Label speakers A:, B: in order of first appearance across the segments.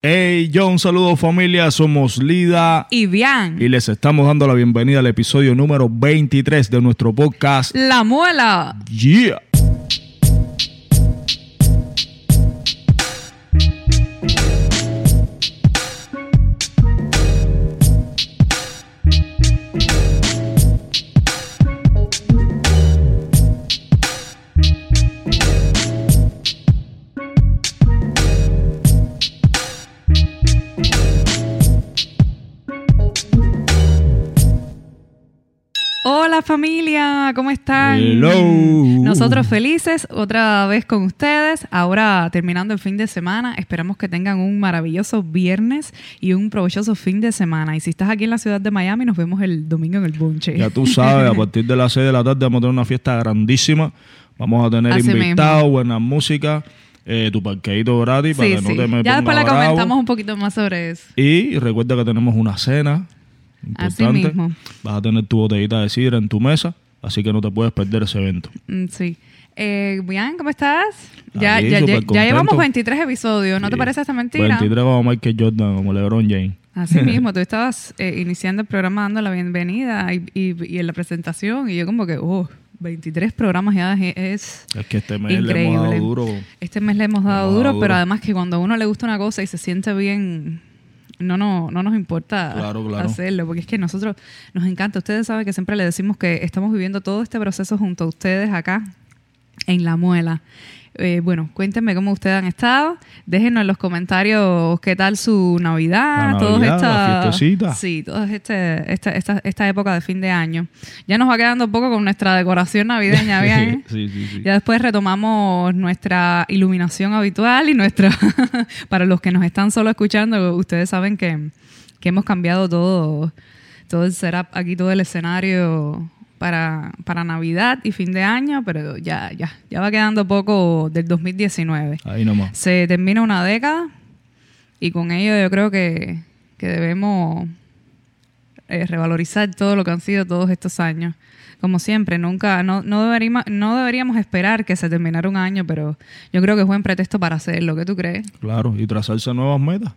A: Hey, yo, un saludo familia, somos Lida
B: y Bian.
A: y les estamos dando la bienvenida al episodio número 23 de nuestro podcast.
B: La muela.
A: Yeah.
B: Hola familia, ¿cómo están?
A: Hello.
B: Nosotros felices otra vez con ustedes. Ahora terminando el fin de semana, esperamos que tengan un maravilloso viernes y un provechoso fin de semana. Y si estás aquí en la ciudad de Miami, nos vemos el domingo en el Bunche.
A: Ya tú sabes, a partir de las 6 de la tarde vamos a tener una fiesta grandísima. Vamos a tener
B: Así
A: invitados,
B: mismo.
A: buena música, eh, tu parqueíto gratis para
B: Sí,
A: que no te me
B: Ya después
A: bravo.
B: comentamos un poquito más sobre eso.
A: Y recuerda que tenemos una cena
B: Así
A: importante.
B: mismo.
A: Vas a tener tu botellita de sidra en tu mesa, así que no te puedes perder ese evento.
B: Mm, Sí. Eh, ¿cómo estás? Ya,
A: Aquí,
B: ya, ya, ya llevamos
A: contento.
B: 23 episodios, ¿no te
A: Sí.
B: parece esta mentira?
A: 23 como Michael Jordan, como LeBron James.
B: Así mismo, tú estabas eh, iniciando el programa dando la bienvenida y, y- y en la presentación y yo como que, oh, 23 programas ya es... es-
A: que este mes le hemos dado
B: Increíble.
A: duro.
B: este mes le hemos
A: Le
B: dado
A: hemos
B: duro,
A: dado
B: pero
A: duro.
B: además que cuando a uno le gusta una cosa y se siente bien, no, no, no nos importa
A: Claro, claro.
B: hacerlo, porque es que nosotros nos encanta. Ustedes saben que siempre le decimos que estamos viviendo todo este proceso junto a ustedes acá en La Muela. Eh, bueno, cuéntenme cómo ustedes han estado. Déjenos en los comentarios qué tal su Navidad, todas
A: Navidad,
B: estas-. Sí, toda este, esta, esta, esta época de fin de año. Ya nos va quedando poco con nuestra decoración navideña, bien.
A: sí, sí, sí.
B: Ya después retomamos nuestra iluminación habitual y nuestra... para los que nos están solo escuchando, ustedes saben que, que hemos cambiado todo, todo el setup aquí, todo el escenario para, para Navidad y fin de año, pero ya, ya, ya va quedando poco del 2019.
A: Ahí nomás.
B: Se termina una década y con ello yo creo que, que debemos eh, revalorizar todo lo que han sido todos estos años. Como siempre, nunca, no, no, deberíamos, no deberíamos esperar que se terminara un año, pero yo creo que es buen pretexto para hacerlo. ¿Qué tú crees?
A: Claro, y trazarse nuevas metas.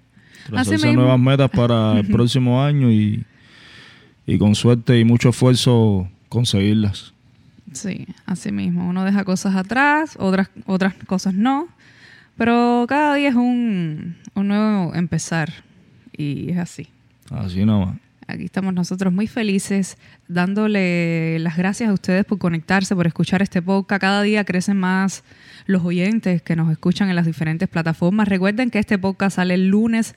A: Trazarse nuevas metas para el próximo año y, y con suerte y mucho esfuerzo conseguirlas.
B: Sí, así mismo. Uno deja cosas atrás, otras, otras cosas no, pero cada día es un, un nuevo empezar y es así.
A: Así nomás.
B: Aquí estamos nosotros muy felices, dándole las gracias a ustedes por conectarse, por escuchar este podcast. Cada día crecen más los oyentes que nos escuchan en las diferentes plataformas. Recuerden que este podcast sale el lunes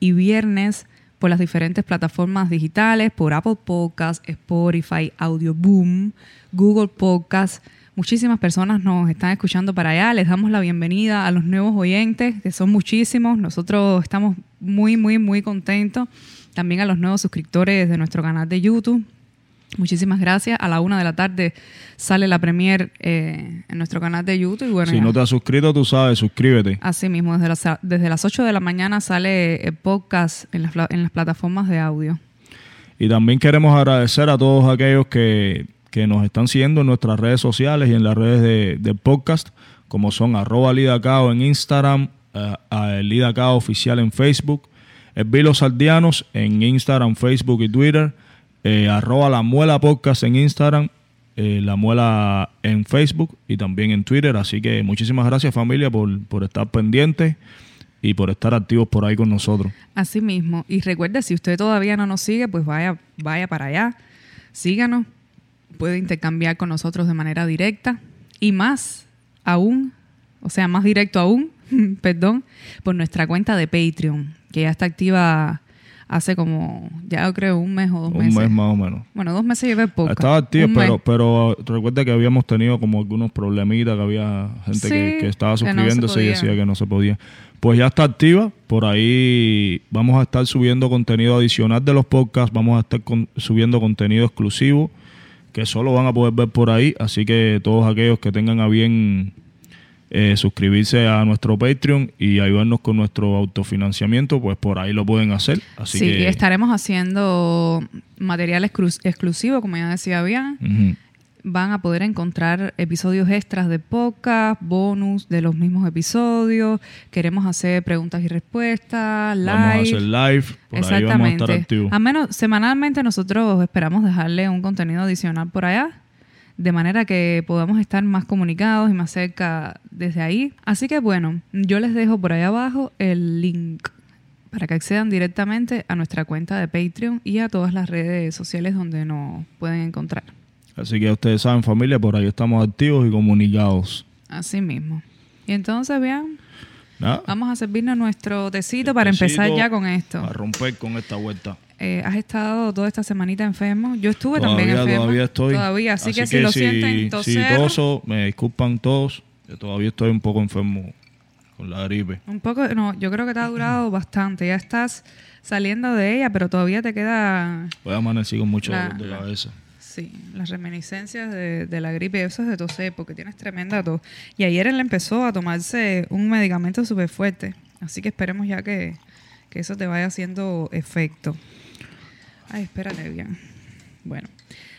B: y viernes por las diferentes plataformas digitales, por Apple Podcasts, Spotify, Audioboom, Google Podcasts. Muchísimas personas nos están escuchando para allá. Les damos la bienvenida a los nuevos oyentes, que son muchísimos. Nosotros estamos muy, muy, muy contentos. También a los nuevos suscriptores de nuestro canal de YouTube. Muchísimas gracias. A la una de la tarde sale la premier eh, en nuestro canal de YouTube. Bueno,
A: si
B: ya.
A: no te has suscrito, tú sabes, suscríbete.
B: Así mismo, desde las, desde las 8 de la mañana sale el podcast en las, en las plataformas de audio.
A: Y también queremos agradecer a todos aquellos que, que nos están siguiendo en nuestras redes sociales y en las redes de, de podcast, como son arroba lidacao en Instagram, eh, a el lidacao oficial en Facebook, el Vilo Sardianos en Instagram, Facebook y Twitter, eh, arroba la muela podcast en Instagram, eh, la muela en Facebook y también en Twitter. Así que muchísimas gracias familia por, por estar pendientes y por estar activos por ahí con nosotros.
B: Así mismo. Y recuerde, si usted todavía no nos sigue, pues vaya, vaya para allá. Síganos. Puede intercambiar con nosotros de manera directa. Y más aún, o sea, más directo aún, perdón, por nuestra cuenta de Patreon, que ya está activa hace como, ya yo creo, un mes o dos
A: Un
B: meses.
A: mes más o menos.
B: Bueno, dos meses llevé poco.
A: Estaba activo,
B: Un
A: pero, pero recuerda que habíamos tenido como algunos problemitas, que había gente que,
B: Sí,
A: que estaba
B: que no
A: suscribiéndose y
B: podía.
A: decía que no se podía. Pues ya está activa, por ahí vamos a estar subiendo contenido adicional de los podcasts, vamos a estar con- subiendo contenido exclusivo que solo van a poder ver por ahí, así que todos aquellos que tengan a bien eh, suscribirse a nuestro Patreon y ayudarnos con nuestro autofinanciamiento, pues por ahí lo pueden hacer. Así
B: sí,
A: que
B: estaremos haciendo material exclu- exclusivo, como ya decía bien. Van a poder encontrar episodios extras de podcast, bonus de los mismos episodios. Queremos hacer preguntas y respuestas, live.
A: Vamos a hacer live, por ahí vamos a estar activos.
B: Al menos semanalmente nosotros esperamos dejarle un contenido adicional por allá, de manera que podamos estar más comunicados y más cerca desde ahí. Así que bueno, yo les dejo por ahí abajo el link para que accedan directamente a nuestra cuenta de Patreon y a todas las redes sociales donde nos pueden encontrar.
A: Así que ustedes saben, familia, por ahí estamos activos y comunicados.
B: Así mismo. Y entonces, vamos a servirnos nuestro tecito para empezar ya con esto.
A: A romper con esta vuelta.
B: Eh, has estado toda esta semanita enfermo. Yo estuve también enfermo.
A: Todavía estoy.
B: Todavía, así, que, si lo sienten toser,
A: Si toso, me disculpan todos. Yo todavía estoy un poco enfermo con la gripe.
B: Un poco, no, yo creo que te ha durado bastante. Ya estás saliendo de ella, pero todavía te queda...
A: Voy a amanecer con mucho dolor de cabeza.
B: Sí, las reminiscencias de, la gripe, eso es de toser, porque tienes tremenda tos. Y ayer él empezó a tomarse un medicamento súper fuerte. Así que esperemos ya que, eso te vaya haciendo efecto. Ay, espérate bien. Bueno.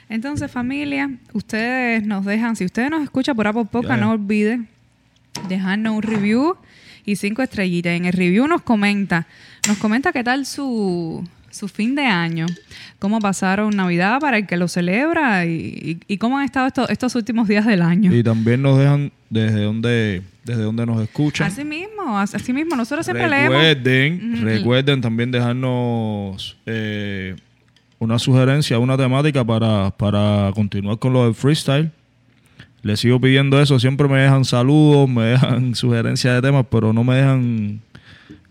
B: Entonces, familia, ustedes nos dejan, si ustedes nos escuchan por Apple Podcast, no olviden dejarnos un review y cinco estrellitas. En el review nos comenta, nos comenta qué tal su, su fin de año, cómo pasaron Navidad para el que lo celebra y, cómo han estado estos, estos últimos días del año.
A: Y también nos dejan desde donde desde donde nos escuchan.
B: Así mismo, así mismo, nosotros siempre
A: recuerden, leemos. Recuerden también dejarnos eh, una sugerencia, una temática para, para continuar con lo del freestyle. Les sigo pidiendo eso, siempre me dejan saludos, me dejan sugerencias de temas, pero no me dejan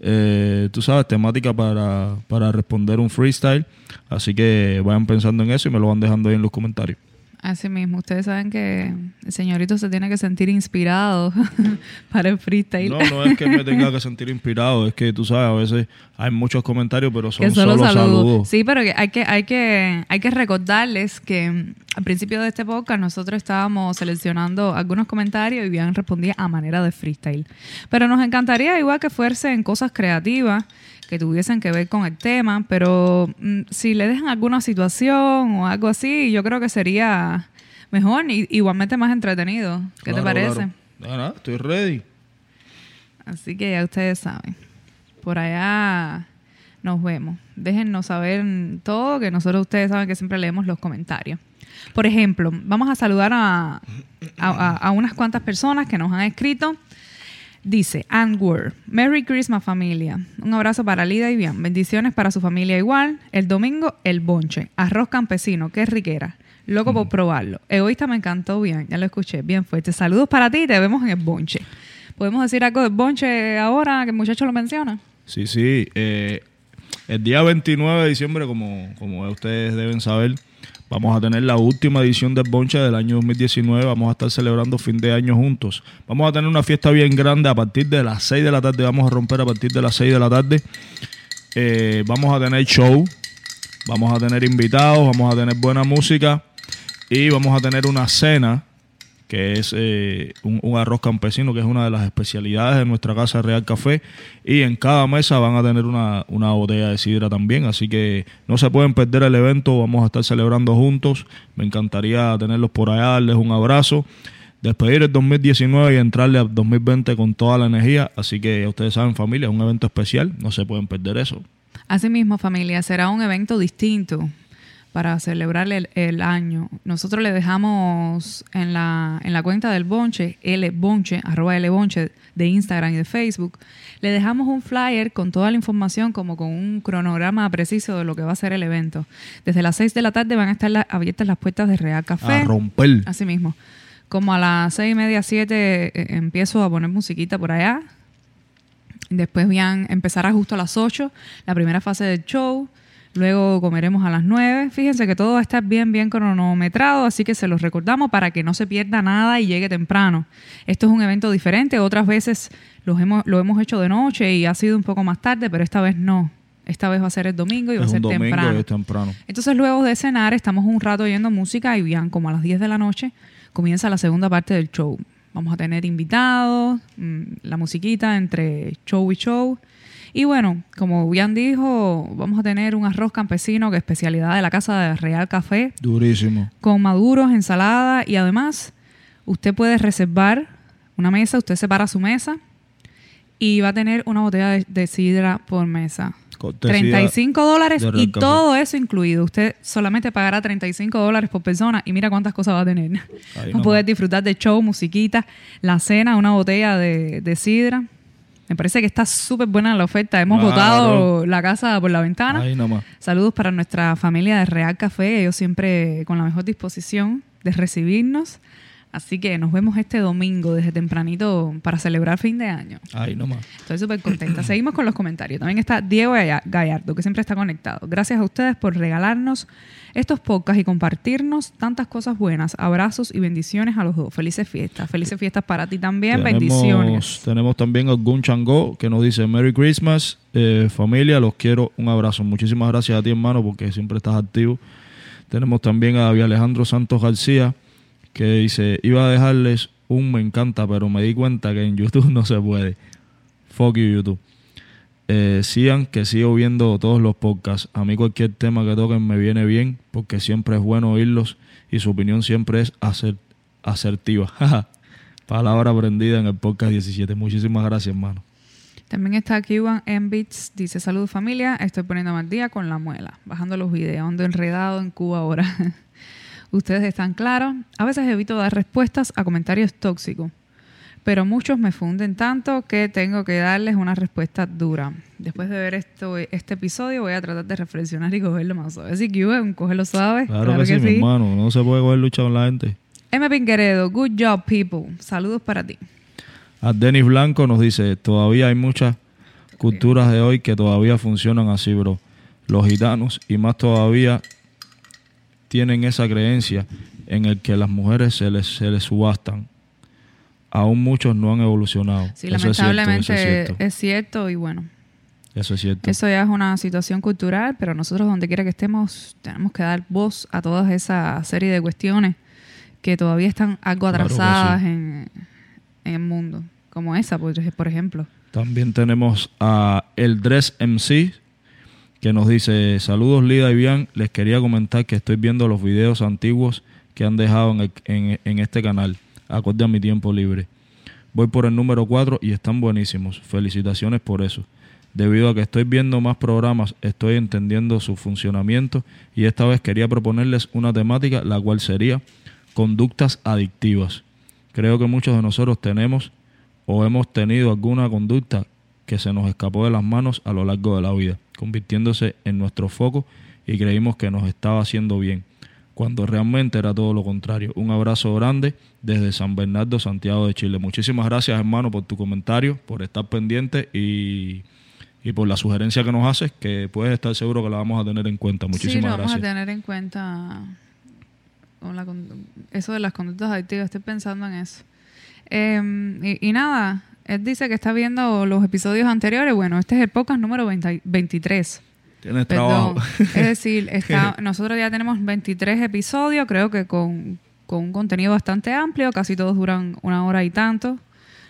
A: eh, tú sabes, temática para, para responder un freestyle. Así que vayan pensando en eso y me lo van dejando ahí en los comentarios.
B: Así mismo, ustedes saben que el señorito se tiene que sentir inspirado para el freestyle.
A: No, no es que me tenga que sentir inspirado, es que tú sabes, a veces hay muchos comentarios, pero son solo, saludos.
B: Sí, pero hay que, hay que, hay que recordarles que mm, al principio de este podcast nosotros estábamos seleccionando algunos comentarios y bien respondía a manera de freestyle. Pero nos encantaría igual que fuerse en cosas creativas que tuviesen que ver con el tema, pero mm, si le dejan alguna situación o algo así, yo creo que sería mejor y igualmente más entretenido. ¿Qué te parece?
A: Claro. estoy ready.
B: Así que ya ustedes saben. Por allá nos vemos. Déjennos saber todo, que nosotros ustedes saben que siempre leemos los comentarios. Por ejemplo, vamos a saludar a, a unas cuantas personas que nos han escrito. Dice Word, Merry Christmas familia. Un abrazo para Lida y bien. Bendiciones para su familia igual. El domingo, el bonche. Arroz campesino, qué riquera. Loco por probarlo. Egoísta me encantó bien, ya lo escuché, bien fuerte. Saludos para ti y te vemos en el bonche. ¿Podemos decir algo del bonche ahora que el muchacho lo menciona?
A: Sí, sí. Eh, el día 29 de diciembre, como, como ustedes deben saber, Vamos a tener la última edición del Bonche del año 2019. Vamos a estar celebrando fin de año juntos. Vamos a tener una fiesta bien grande a partir de las 6 de la tarde. Vamos a romper a partir de las 6 de la tarde. Eh, vamos a tener show. Vamos a tener invitados. Vamos a tener buena música. Y vamos a tener una cena que es eh, un, arroz campesino, que es una de las especialidades de nuestra casa Real Café. Y en cada mesa van a tener una, botella de sidra también, así que no se pueden perder el evento, vamos a estar celebrando juntos. Me encantaría tenerlos por allá, darles un abrazo. Despedir el 2019 y entrarle al 2020 con toda la energía. Así que ustedes saben, familia, es un evento especial, no se pueden perder eso.
B: Asimismo, familia, será un evento distinto para celebrar el, año. Nosotros le dejamos en la, en la cuenta del Bonche, L Bonche, arroba L Bonche de Instagram y de Facebook, le dejamos un flyer con toda la información, como con un cronograma preciso de lo que va a ser el evento. Desde las 6 de la tarde van a estar abiertas las puertas de Real Café.
A: A romper.
B: Así mismo. Como a las seis y media, siete, eh, empiezo a poner musiquita por allá. Después van a empezar a justo a las 8, la primera fase del show. Luego comeremos a las 9. Fíjense que todo va a estar bien, bien cronometrado, así que se los recordamos para que no se pierda nada y llegue temprano. Esto es un evento diferente. Otras veces lo hemos, lo hemos hecho de noche y ha sido un poco más tarde, pero esta vez no. Esta vez va a ser el domingo y va a ser temprano.
A: temprano.
B: Entonces, luego de cenar, estamos un rato oyendo música y bien, como a las 10 de la noche, comienza la segunda parte del show. Vamos a tener invitados, mm, la musiquita entre show y show Y bueno, como bien dijo, vamos a tener un arroz campesino que es especialidad de la casa de Real Café.
A: Durísimo.
B: Con maduros, ensalada y además usted puede reservar una mesa, usted separa su mesa y va a tener una botella de, de sidra por mesa.
A: Cortesía
B: 35 dólares y
A: Café.
B: todo eso incluido. Usted solamente pagará 35 dólares por persona y mira cuántas cosas va a tener. Va a poder disfrutar de show, musiquita, la cena, una botella de, de sidra. Me parece que está súper buena la oferta. Hemos
A: Claro.
B: botado la casa por la ventana.
A: Ahí nomás.
B: Saludos para nuestra familia de Real Café, ellos siempre con la mejor disposición de recibirnos. Así que nos vemos este domingo desde tempranito para celebrar fin de año.
A: Ahí nomás.
B: Estoy súper contenta. Seguimos con los comentarios. También está Diego Galla- Gallardo, que siempre está conectado. Gracias a ustedes por regalarnos estos podcasts y compartirnos tantas cosas buenas. Abrazos y bendiciones a los dos. Felices fiestas. Felices fiestas para ti también. bendiciones.
A: tenemos también a Gun Chango que nos dice Merry Christmas, eh, familia, los quiero, un abrazo. Muchísimas gracias a ti, hermano, porque siempre estás activo. Tenemos también a David Alejandro Santos García, que dice, iba a dejarles un me encanta, pero me di cuenta que en YouTube no se puede. Fuck you, YouTube. Eh, sigan que sigo viendo todos los podcasts. A mí cualquier tema que toquen me viene bien porque siempre es bueno oírlos y su opinión siempre es asertiva. Palabra aprendida en el podcast 17. Muchísimas gracias, hermano.
B: También está Cuban en Beats. Dice, salud familia. Estoy poniendo al día con la muela. Bajando los videos. Ando enredado en Cuba ahora. Ustedes están claros. A veces evito dar respuestas a comentarios tóxicos. Pero muchos me funden tanto que tengo que darles una respuesta dura. Después de ver esto, este episodio voy a tratar de reflexionar y cogerlo más suave. Así que Cuban, cógelo suave.
A: Claro, que, sí, mi hermano. No se puede coger lucha con la gente.
B: M. Pinqueredo, good job, people. Saludos para ti.
A: A Denis Blanco nos dice, todavía hay muchas culturas de hoy que todavía funcionan así, bro. Los gitanos y más todavía tienen esa creencia en el que las mujeres se les, se les subastan. Aún muchos no han evolucionado.
B: Sí,
A: Eso es cierto,
B: lamentablemente
A: eso es cierto.
B: es cierto y bueno.
A: Eso es cierto.
B: Eso ya es una situación cultural, pero nosotros donde quiera que estemos tenemos que dar voz a toda esa serie de cuestiones que todavía están algo
A: Claro
B: atrasadas
A: sí.
B: en, en el mundo, como esa, por, por ejemplo.
A: También tenemos a El Dress MC que nos dice, saludos Lida y Bian, les quería comentar que estoy viendo los videos antiguos que han dejado en, el- en- en este canal, acorde a mi tiempo libre. Voy por el número 4 y están buenísimos. Felicitaciones por eso. Debido a que estoy viendo más programas, estoy entendiendo su funcionamiento y esta vez quería proponerles una temática, la cual sería conductas adictivas. Creo que muchos de nosotros tenemos o hemos tenido alguna conducta que se nos escapó de las manos a lo largo de la vida, convirtiéndose en nuestro foco y creímos que nos estaba haciendo bien, cuando realmente era todo lo contrario. Un abrazo grande desde San Bernardo, Santiago de Chile. Muchísimas gracias hermano por tu comentario, por estar pendiente y, y por la sugerencia que nos haces, que puedes estar seguro que la vamos a tener en cuenta.
B: sí,
A: Muchísimas
B: lo vamos
A: gracias.
B: a tener en cuenta con la eso de las conductas adictivas. Estoy pensando en eso. Eh, y, y nada, él dice que está viendo los episodios anteriores. Bueno, este es el podcast número 20 23.
A: Tienes
B: Perdón.
A: trabajo.
B: Es decir, está, nosotros ya tenemos 23 episodios, creo que con, con un contenido bastante amplio, casi todos duran una hora y tanto.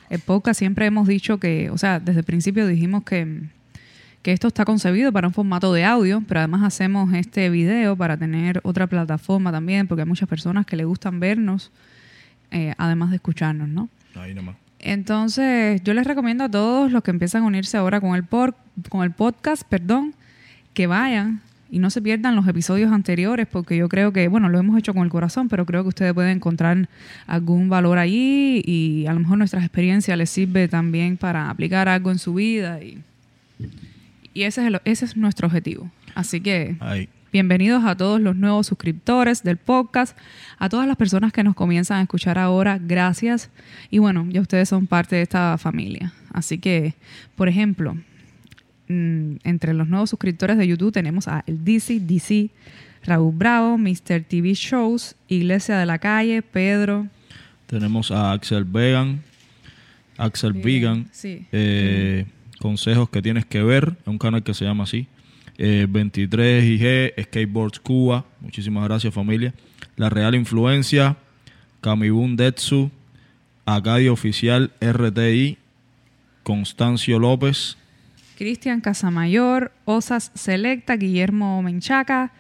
B: El podcast siempre hemos dicho que, o sea, desde el principio dijimos que, que esto está concebido para un formato de audio, pero además hacemos este video para tener otra plataforma también, porque hay muchas personas que le gustan vernos, eh, además de escucharnos, ¿no?
A: Ahí nomás.
B: Entonces, yo les recomiendo a todos los que empiezan a unirse ahora con el, por, con el podcast, perdón, que vayan y no se pierdan los episodios anteriores, porque yo creo que, bueno, lo hemos hecho con el corazón, pero creo que ustedes pueden encontrar algún valor allí y a lo mejor nuestras experiencias les sirve también para aplicar algo en su vida y, y ese, es el- ese es nuestro objetivo. Así que. Bienvenidos a todos los nuevos suscriptores del podcast, a todas las personas que nos comienzan a escuchar ahora, gracias. Y bueno, ya ustedes son parte de esta familia. Así que, por ejemplo, mm, entre los nuevos suscriptores de YouTube tenemos a el DC, DC, Raúl Bravo, Mr. TV Shows, Iglesia de la Calle, Pedro.
A: Tenemos a Axel Vegan, Axel Vegan,
B: Sí.
A: eh, consejos que tienes que ver, es un canal que se llama así. Eh, 23 IG, Skateboards Cuba, muchísimas gracias familia. La Real Influencia, Camibun Detsu, Acadio Oficial RTI, Constancio López,
B: Cristian Casamayor, Osas Selecta, Guillermo Menchaca,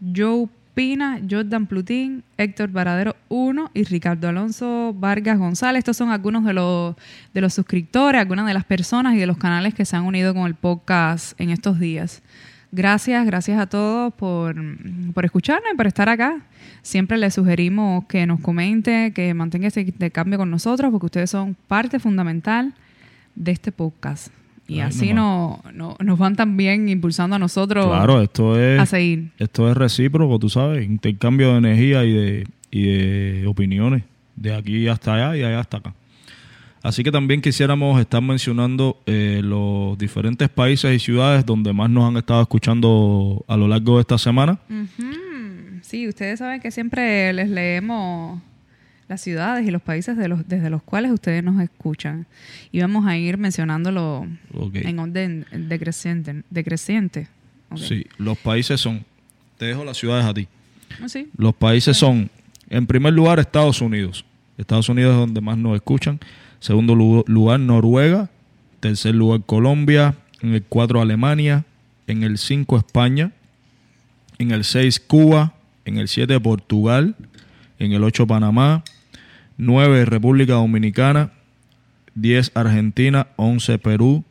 B: Joe Pina, Jordan Plutín, Héctor Varadero 1 y Ricardo Alonso Vargas González. Estos son algunos de los, de los suscriptores, algunas de las personas y de los canales que se han unido con el podcast en estos días. Gracias, gracias a todos por, por escucharnos y por estar acá. Siempre les sugerimos que nos comente, que mantenga este intercambio con nosotros, porque ustedes son parte fundamental de este podcast. Y
A: Ay,
B: así no, no- nos van también impulsando a nosotros
A: Claro, esto es,
B: a seguir.
A: esto es recíproco, tú sabes, intercambio de energía y de, y de opiniones, de aquí hasta allá y allá hasta acá. Así que también quisiéramos estar mencionando eh, los diferentes países y ciudades donde más nos han estado escuchando a lo largo de esta semana.
B: Sí, ustedes saben que siempre les leemos las ciudades y los países de los, desde los cuales ustedes nos escuchan. Y vamos a ir mencionándolo en orden decreciente. decreciente.
A: Sí, los países son, te dejo las ciudades a ti.
B: Ah, sí.
A: Los países son, en primer lugar, Estados Unidos. Estados Unidos es donde más nos escuchan. Segundo lu- lugar, Noruega. Tercer lugar, Colombia. En el 4, Alemania. En el 5, España. En el 6, Cuba. En el 7, Portugal. En el 8, Panamá. 9, República Dominicana. 10, Argentina. 11, Perú.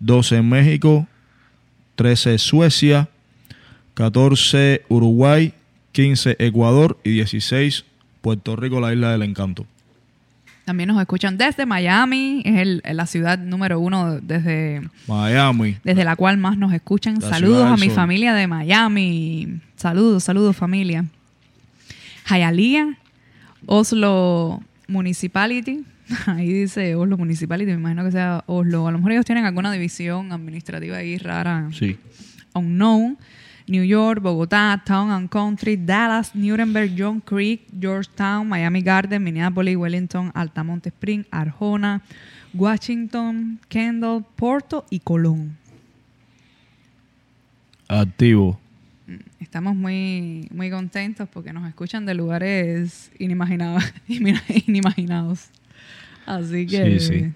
A: 12, México. 13, Suecia. 14 Uruguay, 15 Ecuador y 16 Puerto Rico, la isla del encanto.
B: También nos escuchan desde Miami, es el- la ciudad número uno desde,
A: Miami,
B: desde la cual más nos escuchan.
A: La
B: saludos a mi familia de Miami. Saludos, saludos familia. Hialeah, Oslo Municipality. Ahí dice Oslo Municipality, me imagino que sea Oslo. A lo mejor ellos tienen alguna división administrativa ahí rara.
A: sí.
B: Unknown, New York, Bogotá, Town and Country, Dallas, Nuremberg, John Creek, Georgetown, Miami Garden, Minneapolis, Wellington, Altamonte Spring, Arjona, Washington, Kendall, Porto y Colón.
A: Activo.
B: Estamos muy, muy contentos porque nos escuchan de lugares inimaginados. inimaginados. Así que...
A: Sí, sí.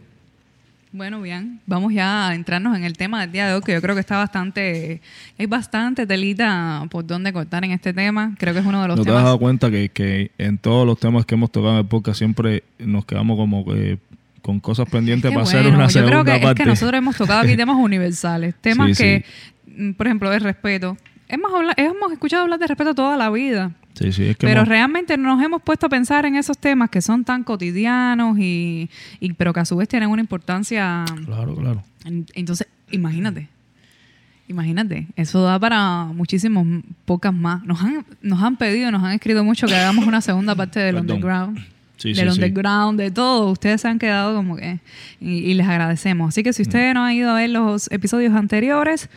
B: Bueno, bien, vamos ya a entrarnos en el tema del día de hoy, que yo creo que está bastante, hay bastante telita por donde cortar en este tema. Creo que es uno de los
A: ¿No te has
B: temas.
A: dado cuenta que, que en todos los temas que hemos tocado en el podcast siempre nos quedamos como que con cosas pendientes
B: Qué
A: para hacer
B: bueno,
A: una
B: yo creo
A: segunda
B: que es
A: parte?
B: que nosotros hemos tocado aquí temas universales, temas
A: Sí,
B: que, mm, por ejemplo, de respeto. Hemos, habla- hemos escuchado hablar de respeto toda la vida.
A: Sí, sí, es que
B: Pero
A: hemos-
B: realmente no nos hemos puesto a pensar en esos temas que son tan cotidianos y, y pero que a su vez tienen una importancia
A: Claro, claro.
B: En- Entonces, imagínate. Imagínate, eso da para muchísimos pocas más. Nos han, nos han pedido, nos han escrito mucho que hagamos una segunda parte del
A: Perdón.
B: underground.
A: Sí,
B: del
A: sí, sí.
B: underground, de todo. Ustedes se han quedado como que. Y, y les agradecemos. Así que
A: Mm.
B: si ustedes no han ido a ver los episodios anteriores,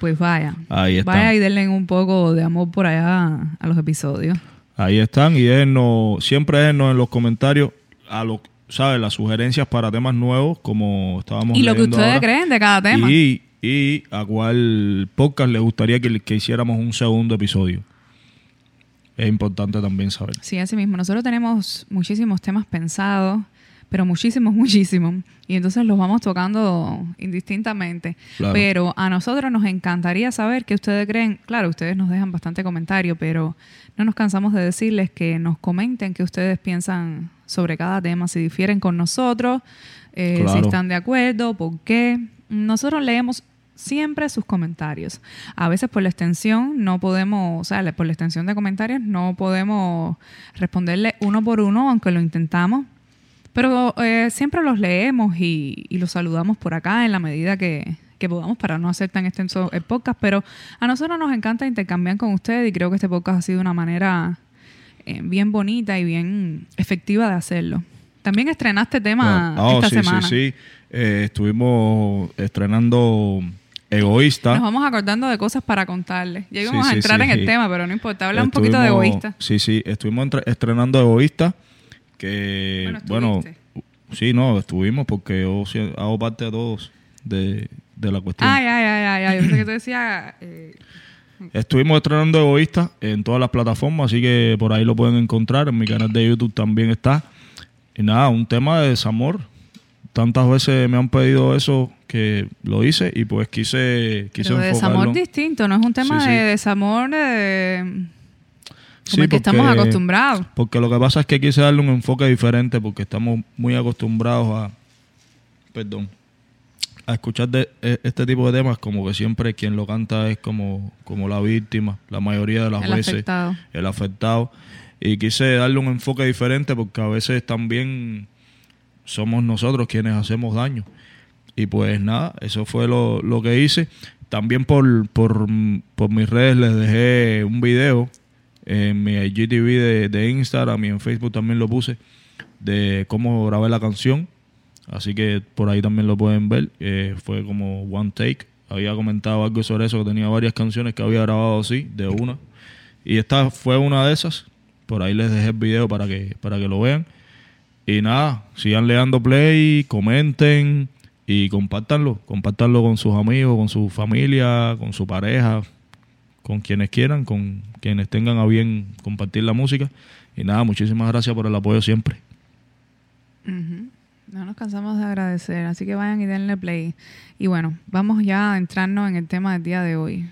B: pues vaya.
A: Ahí.
B: Vaya y denle un poco de amor por allá a los episodios.
A: Ahí están y déjennos, siempre déjennos en los comentarios a lo, ¿sabes? Las sugerencias para temas nuevos, como estábamos
B: Y lo que ustedes
A: ahora.
B: creen de cada tema.
A: Y, y a cuál podcast les gustaría que, que hiciéramos un segundo episodio. Es importante también saber.
B: Sí, así mismo. Nosotros tenemos muchísimos temas pensados, pero muchísimos, muchísimos. Y entonces los vamos tocando indistintamente.
A: Claro.
B: Pero a nosotros nos encantaría saber qué ustedes creen. Claro, ustedes nos dejan bastante comentario, pero no nos cansamos de decirles que nos comenten qué ustedes piensan sobre cada tema, si difieren con nosotros, eh, si están de acuerdo, por qué. Nosotros leemos siempre sus comentarios. A veces por la extensión no podemos, o sea, por la extensión de comentarios no podemos responderle uno por uno, aunque lo intentamos. Pero eh, siempre los leemos y, y los saludamos por acá en la medida que, que podamos para no hacer tan extenso el podcast. Pero a nosotros nos encanta intercambiar con ustedes y creo que este podcast ha sido una manera eh, bien bonita y bien efectiva de hacerlo. También estrenaste tema
A: Claro. Oh,
B: esta
A: sí,
B: semana.
A: sí, sí. Eh, estuvimos estrenando Egoísta.
B: Nos vamos acordando de cosas para contarles. Ya íbamos
A: Sí,
B: a entrar
A: sí,
B: en el tema, pero no importa. Habla un poquito de egoísta.
A: Sí, sí, estuvimos estrenando Egoísta, que
B: Bueno,
A: sí, no, estuvimos porque yo hago parte de todos de, de la cuestión.
B: Ay, ay, ay, ay, ay. Yo sé que te decía. eh,
A: Estuvimos estrenando Egoísta en todas las plataformas, así que por ahí lo pueden encontrar. En mi canal de YouTube también está. Y nada, un tema de desamor. tantas veces me han pedido eso que lo hice y pues quise, quise
B: Pero de
A: enfocarlo.
B: desamor distinto, no es un tema
A: Sí, sí.
B: de desamor de...
A: Sí,
B: como el que estamos
A: porque-
B: acostumbrados.
A: Porque lo que pasa es que quise darle un enfoque diferente porque estamos muy acostumbrados a, perdón, a escuchar de, e- este tipo de temas como que siempre quien lo canta es como, como la víctima, la mayoría de las
B: El
A: veces
B: afectado.
A: el afectado. Y quise darle un enfoque diferente porque a veces también somos nosotros quienes hacemos daño. Y pues nada, eso fue lo, lo que hice. También por, por, por mis redes les dejé un video en mi IGTV de, de Instagram y en Facebook también lo puse de cómo grabé la canción. Así que por ahí también lo pueden ver. Eh, fue como one take. Había comentado algo sobre eso, que tenía varias canciones que había grabado así, de una. Y esta fue una de esas. Por ahí les dejé el video para que, para que lo vean. Y nada, sigan leando play, comenten y compártanlo. Compártanlo con sus amigos, con su familia, con su pareja, con quienes quieran, con quienes tengan a bien compartir la música. Y nada, muchísimas gracias por el apoyo siempre.
B: No nos cansamos de agradecer, así que vayan y denle play. Y bueno, vamos ya a entrarnos en el tema del día de hoy.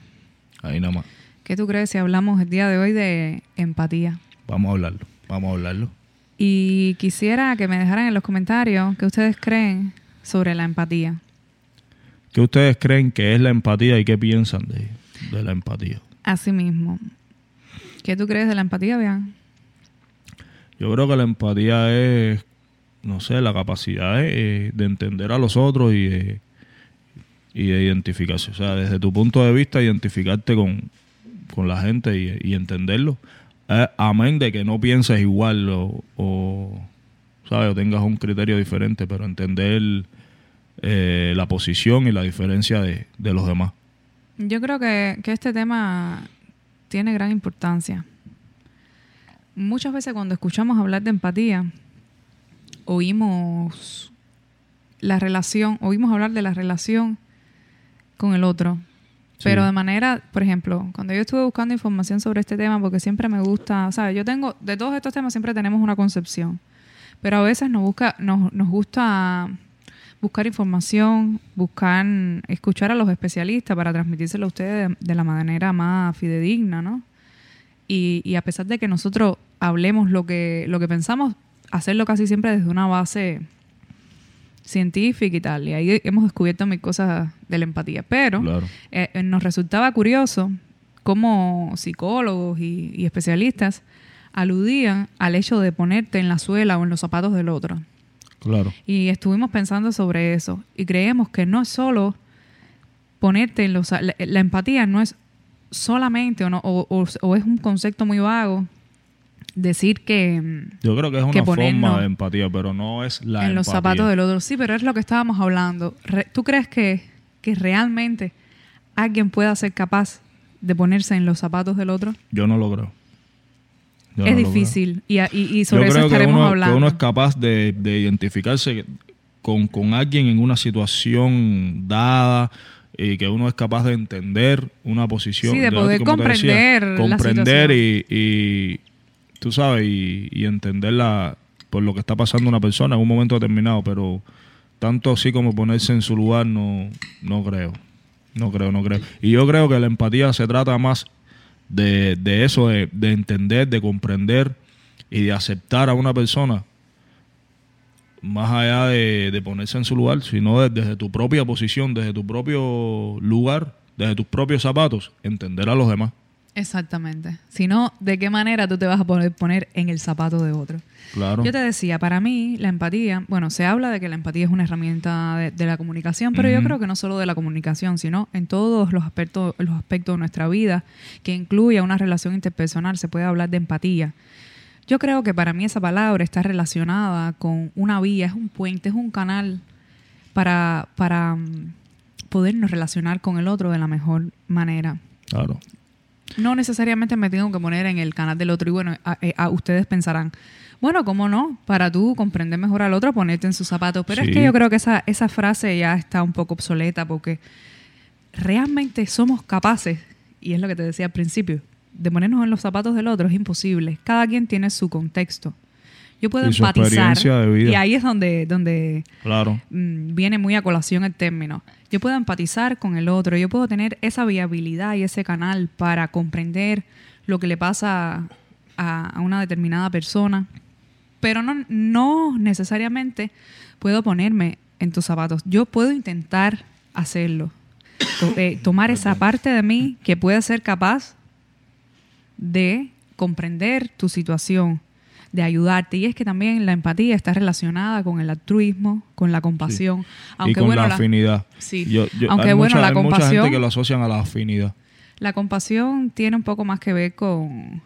A: Ahí nada más.
B: ¿Qué tú crees si hablamos el día de hoy de empatía?
A: Vamos a hablarlo. Vamos a hablarlo.
B: Y quisiera que me dejaran en los comentarios qué ustedes creen sobre la empatía.
A: ¿Qué ustedes creen que es la empatía y qué piensan de, de la empatía?
B: Asimismo, ¿qué tú crees de la empatía, Bian?
A: Yo creo que la empatía es, no sé, la capacidad de, de entender a los otros y de, y de identificarse. O sea, desde tu punto de vista, identificarte con, con la gente y, y entenderlo. Eh, amén de que no pienses igual o, o, ¿sabes? o tengas un criterio diferente, pero entender eh, la posición y la diferencia de, de los demás.
B: Yo creo que, que este tema tiene gran importancia. Muchas veces cuando escuchamos hablar de empatía, oímos la relación, oímos hablar de la relación con el otro.
A: Sí.
B: Pero de manera, por ejemplo, cuando yo estuve buscando información sobre este tema, porque siempre me gusta, ¿sabes? Yo tengo, de todos estos temas siempre tenemos una concepción, pero a veces nos, busca, nos, nos gusta buscar información, buscar, escuchar a los especialistas para transmitírselo a ustedes de, de la manera más fidedigna, ¿no? Y, y a pesar de que nosotros hablemos lo que, lo que pensamos, hacerlo casi siempre desde una base científica y tal. Y ahí hemos descubierto mil cosas de la empatía. Pero
A: Claro.
B: eh, eh, nos resultaba curioso cómo psicólogos y, y especialistas aludían al hecho de ponerte en la suela o en los zapatos del otro.
A: Claro.
B: Y estuvimos pensando sobre eso y creemos que no es solo ponerte en los... La, la empatía no es solamente o, no, o, o- o es un concepto muy vago decir que
A: Yo creo que es una
B: que
A: forma de empatía, pero no es la
B: en los zapatos del otro. Sí, pero es lo que estábamos hablando. Re- ¿Tú crees que, que realmente alguien pueda ser capaz de ponerse en los zapatos del otro?
A: Yo no lo creo. Yo
B: es
A: no
B: difícil y, y- y sobre
A: Yo
B: eso
A: creo que
B: estaremos
A: uno, que uno es capaz de, de identificarse con, con alguien en una situación dada y que uno es capaz de entender una posición.
B: Sí, de
A: como
B: poder
A: decía,
B: comprender la
A: comprender y, y, tú sabes, y, y entenderla por lo que está pasando una persona en un momento determinado, pero tanto así como ponerse en su lugar no, no creo. No creo, no creo. Y yo creo que la empatía se trata más de, de eso, de, de entender, de comprender y de aceptar a una persona más allá de, ponerse en su lugar, sino de- desde tu propia posición, desde tu propio lugar, desde tus propios zapatos, entender a los demás.
B: Exactamente. Si no, ¿de qué manera tú te vas a poner, poner en el zapato de otro?
A: Claro.
B: Yo te decía, para mí la empatía, bueno, se habla de que la empatía es una herramienta de, de la comunicación, pero yo creo que no solo de la comunicación, sino en todos los aspectos, los aspectos de nuestra vida que incluya una relación interpersonal, se puede hablar de empatía. Yo creo que para mí esa palabra está relacionada con una vía, es un puente, es un canal para, para mm, podernos relacionar con el otro de la mejor manera.
A: Claro.
B: No necesariamente me tengo que poner en el canal del otro. Y bueno, a, eh, a ustedes pensarán, bueno, ¿cómo no? Para tú comprender mejor al otro, ponerte en sus zapatos. Pero
A: Sí.
B: es que yo creo que esa, esa frase ya está un poco obsoleta porque realmente somos capaces, y es lo que te decía al principio, de ponernos en los zapatos del otro es imposible. Cada quien tiene su contexto. Yo puedo
A: Y
B: empatizar.
A: experiencia de vida.
B: Y ahí es donde, donde
A: Claro.
B: mm, viene muy a colación el término. Yo puedo empatizar con el otro, yo puedo tener esa viabilidad y ese canal para comprender lo que le pasa a, a una determinada persona, pero no, no necesariamente puedo ponerme en tus zapatos. Yo puedo intentar hacerlo, eh, tomar esa parte de mí que puede ser capaz de comprender tu situación, de ayudarte. Y es que también la empatía está relacionada con el altruismo, con la compasión. Aunque
A: y con
B: bueno,
A: la
B: la-
A: afinidad.
B: Sí.
A: Yo- yo-
B: Aunque
A: hay
B: bueno,
A: mucha,
B: la
A: hay mucha gente
B: compasión-
A: que lo asocian a la afinidad.
B: la compasión tiene un poco más que ver con,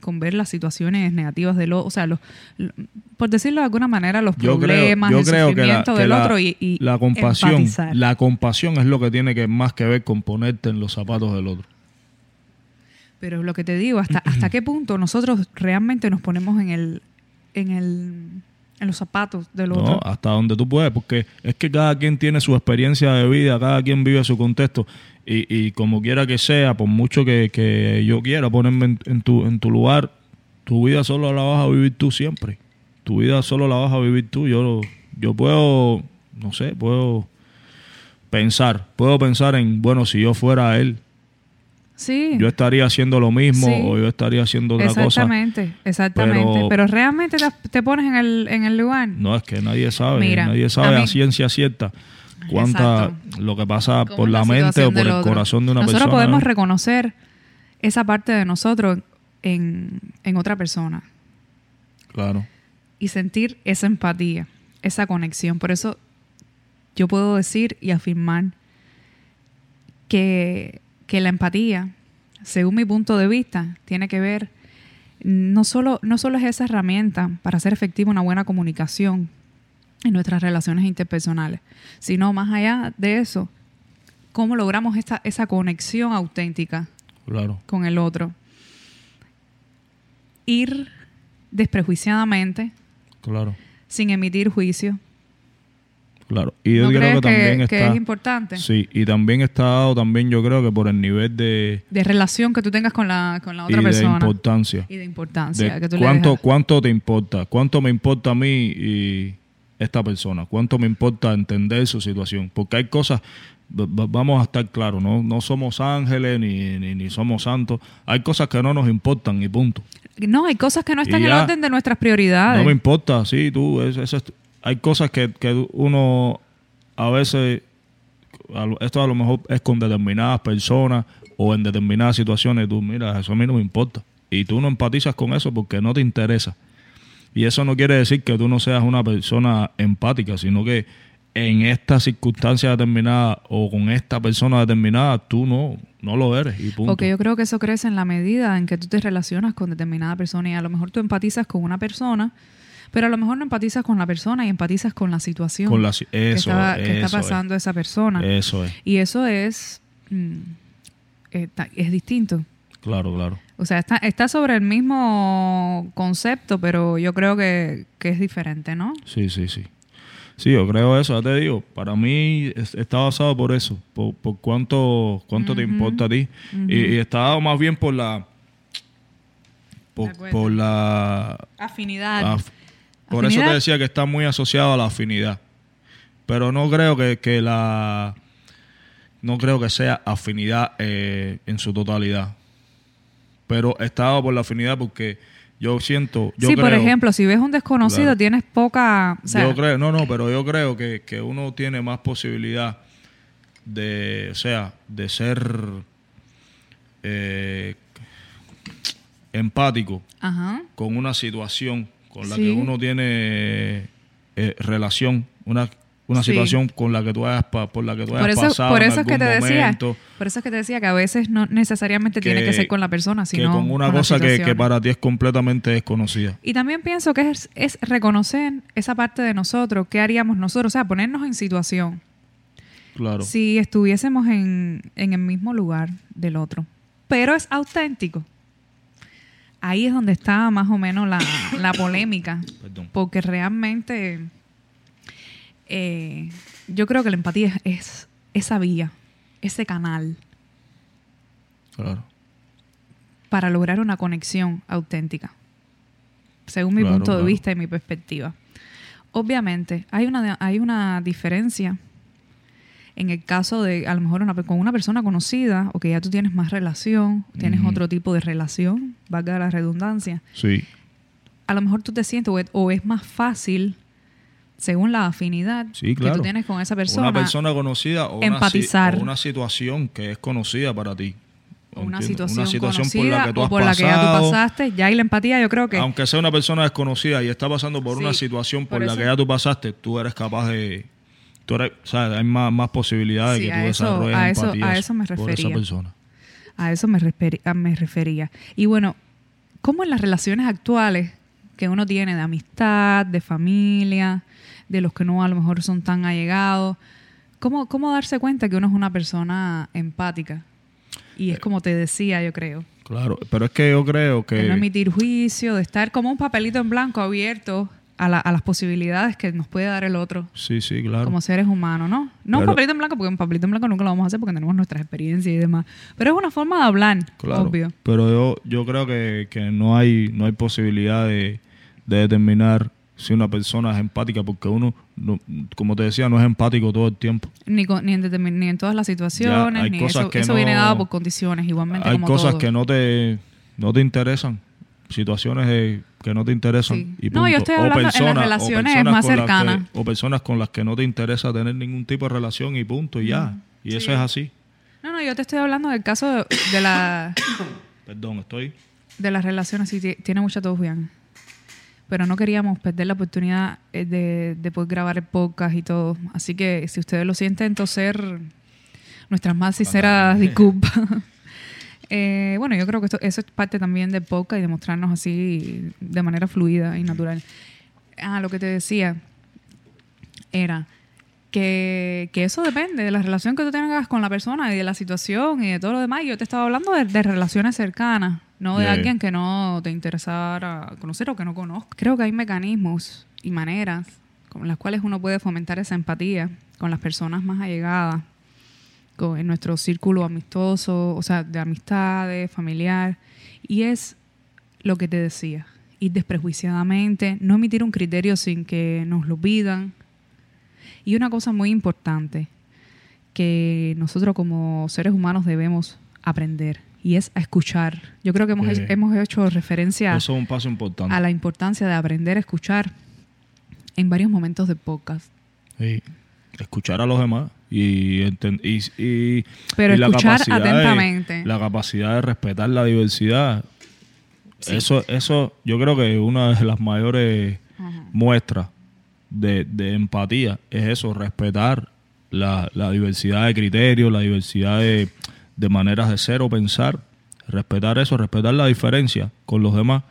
B: con ver las situaciones negativas del otro, o sea, los, lo- por decirlo de alguna manera, los
A: Yo creo,
B: problemas,
A: yo
B: el
A: creo que, la,
B: sufrimiento
A: que
B: del
A: la-
B: otro y, y
A: la compasión,
B: empatizar.
A: la compasión es lo que tiene que más que ver con ponerte en los zapatos del otro.
B: Pero lo que te digo, hasta, hasta qué punto nosotros realmente nos ponemos en el, en el, en los zapatos del
A: No,
B: otro.
A: hasta donde tú puedes, porque es que cada quien tiene su experiencia de vida, cada quien vive su contexto. Y, y como quiera que sea, por mucho que, que yo quiera ponerme en, en tu, en tu lugar, tu vida solo la vas a vivir tú siempre. Tu vida solo la vas a vivir tú. Yo, yo puedo, no sé, puedo pensar, puedo pensar en, bueno, si yo fuera él,
B: Sí.
A: yo estaría haciendo lo mismo
B: Sí.
A: o yo estaría haciendo otra cosa.
B: Exactamente, exactamente. Pero,
A: Pero-
B: realmente te, te pones en el, en el lugar.
A: No, es que nadie sabe,
B: Mira,
A: nadie sabe
B: a
A: ciencia cierta cuánta
B: Exacto.
A: lo que pasa por la, mente o por el
B: otro.
A: corazón de una
B: Nosotros
A: persona.
B: podemos
A: ¿no?
B: reconocer esa parte de nosotros en, en otra persona
A: Claro,
B: y sentir esa empatía, esa conexión. Por eso yo puedo decir y afirmar que, que la empatía, según mi punto de vista, tiene que ver, no solo, no solo es esa herramienta para hacer efectiva una buena comunicación en nuestras relaciones interpersonales, sino más allá de eso, cómo logramos esta, esa conexión auténtica
A: claro,
B: con el otro. Ir desprejuiciadamente,
A: claro,
B: sin emitir juicio.
A: Claro. Y yo
B: ¿No
A: creo
B: crees
A: que
B: que,
A: también
B: que
A: está
B: es importante?
A: Sí, y también está dado también yo creo que por el nivel de
B: De relación que tú tengas con la, con la
A: y
B: otra
A: de
B: persona.
A: importancia.
B: y de importancia.
A: de
B: que tú le
A: cuánto
B: dejas.
A: cuánto te importa, cuánto me importa a mí y esta persona, cuánto me importa entender su situación, porque hay cosas vamos a estar claros, no, no somos ángeles ni, ni, ni somos santos. Hay cosas que no nos importan y punto.
B: No, hay cosas que no están
A: Y
B: en el orden de nuestras prioridades.
A: No me importa, sí, tú, es- eso es- hay cosas que, que uno a veces, esto a lo mejor es con determinadas personas o en determinadas situaciones, tú, mira, eso a mí no me importa. Y tú no empatizas con eso porque no te interesa. Y eso no quiere decir que tú no seas una persona empática, sino que en esta circunstancia determinada o con esta persona determinada, tú no, no lo eres. Y punto.
B: Porque yo creo que eso crece en la medida en que tú te relacionas con determinada persona y a lo mejor tú empatizas con una persona, pero a lo mejor no empatizas con la persona y empatizas con la situación
A: Con la si-
B: que,
A: eso,
B: está, que está
A: eso es.
B: pasando esa persona.
A: Eso es,
B: Y eso es, mm, eh, es distinto.
A: claro, claro.
B: O sea, está, está sobre el mismo concepto, pero yo creo que, que es diferente, ¿no?
A: Sí, sí, sí. Sí, yo creo eso, ya te digo, para mí es- está basado por eso, por, por cuánto, cuánto te importa a ti. y, y está dado más bien por la... Por, la...
B: Afinidad.
A: af- por eso te decía que está muy asociado a la afinidad. Pero no creo que, que la... No creo que sea afinidad eh, en su totalidad. Pero está dado por la afinidad porque yo siento... Yo
B: sí, por ejemplo, si ves un desconocido,
A: Claro.
B: tienes poca... O sea,
A: yo creo, no, no, pero yo creo que, que uno tiene más posibilidad de, o sea, de ser eh, empático
B: Ajá.
A: con una situación con la
B: Sí.
A: que uno tiene eh, relación, una, una
B: Sí.
A: situación con la que tú hayas pa- por la que tú hayas
B: Por eso,
A: pasado
B: por
A: en
B: eso es que te
A: algún
B: decía,
A: momento,
B: por eso es que te decía que a veces no necesariamente tiene
A: Que-
B: que ser con la persona,
A: que
B: sino
A: con una cosa que, que para ti es completamente desconocida.
B: Y también pienso que es, es reconocer esa parte de nosotros, qué haríamos nosotros, o sea, ponernos en situación.
A: Claro.
B: Si estuviésemos en, en el mismo lugar del otro. Pero es auténtico. Ahí es donde está más o menos la, la polémica.
A: Perdón.
B: Porque realmente eh, yo creo que la empatía es, es esa vía, ese canal
A: Claro.
B: para lograr una conexión auténtica. según mi
A: Claro,
B: punto de vista y mi perspectiva. Obviamente, hay una, hay una diferencia en el caso de, a lo mejor, una, con una persona conocida o que ya tú tienes más relación, tienes otro tipo de relación, valga la redundancia.
A: Sí,
B: A lo mejor tú te sientes o es, más fácil, según la afinidad
A: Sí,
B: que tú tienes con esa persona,
A: una persona conocida o una,
B: empatizar.
A: o una situación que es conocida para ti.
B: una situación,
A: Una situación
B: conocida
A: por la que tú has
B: por la que ya tú pasaste, ya hay la empatía, yo creo que
A: Aunque sea una persona desconocida y está pasando por
B: Sí,
A: una situación por,
B: por
A: la que ya tú pasaste, tú eres capaz de... Tú eres, hay más, más posibilidades
B: Sí,
A: de que tú
B: eso-
A: desarrolles
B: a eso-
A: empatía
B: a eso me
A: por esa
B: refería.
A: persona.
B: A eso me, refería. Y bueno, ¿cómo en las relaciones actuales que uno tiene de amistad, de familia, de los que no a lo mejor son tan allegados, cómo, cómo darse cuenta que uno es una persona empática? Y es como te decía, yo creo,
A: Claro, pero es que yo creo
B: de no
A: que...
B: emitir juicio, de estar como un papelito en blanco abierto a, la- a las posibilidades que nos puede dar el otro
A: Sí, sí, claro.
B: como seres humanos, ¿no? No un
A: Pero-
B: papelito en blanco, porque un papelito en blanco nunca lo vamos a hacer porque tenemos nuestras experiencias y demás. Pero es una forma de hablar,
A: Claro,
B: obvio.
A: pero yo, yo creo que, que no hay no hay posibilidad de, de determinar si una persona es empática, porque uno, no- como te decía, no es empático todo el tiempo.
B: Ni, con- ni, en, ni en todas las situaciones,
A: hay
B: ni
A: cosas
B: eso,
A: que
B: eso
A: no-
B: viene dado por condiciones, igualmente
A: Hay
B: como
A: cosas
B: todo.
A: que no te, no te interesan, situaciones de- que no te interesan.
B: Sí.
A: Y
B: No, yo
A: punto.
B: estoy
A: O
B: hablando en las
A: personas- o
B: relaciones
A: personas
B: más
A: las
B: cercanas.
A: o personas con las que no te interesa tener ningún tipo de relación y punto, y ya. Y eso es así.
B: No, no, yo te estoy hablando del caso de, de la,
A: Perdón, estoy...
B: de las relaciones. Sí, ti- tiene mucha tos, Bian. Pero no queríamos perder la oportunidad eh, de, de poder grabar el podcast y todo. Así que si ustedes lo sienten toser, nuestras más sinceras disculpas. Eh, bueno, yo creo que esto, eso es parte también del podcast y de mostrarnos así de manera fluida y natural. Ah, lo que te decía era que, que eso depende de la relación que tú tengas con la persona y de la situación y de todo lo demás. Y yo te estaba hablando de, de relaciones cercanas, no de
A: Yeah.
B: alguien que no te interesara conocer o que no conozco. Creo que hay mecanismos y maneras con las cuales uno puede fomentar esa empatía con las personas más allegadas, en nuestro círculo amistoso, o sea, de amistades, familiar. Y es lo que te decía, ir desprejuiciadamente, no emitir un criterio sin que nos lo pidan. Y una cosa muy importante que nosotros como seres humanos debemos aprender y es a escuchar. Yo creo que hemos,
A: Sí.
B: hemos hecho referencia
A: Eso es un paso importante.
B: a la importancia de aprender a escuchar en varios momentos del podcast.
A: Sí. Escuchar a los demás y, y, y-
B: Pero
A: y la capacidad de-
B: atentamente.
A: la capacidad de respetar la diversidad.
B: Sí.
A: Eso, eso yo creo que una de las mayores
B: Ajá.
A: muestras de, de empatía es eso, respetar la, la diversidad de criterios, la diversidad de, de maneras de ser o pensar. Respetar eso, respetar la diferencia con los demás.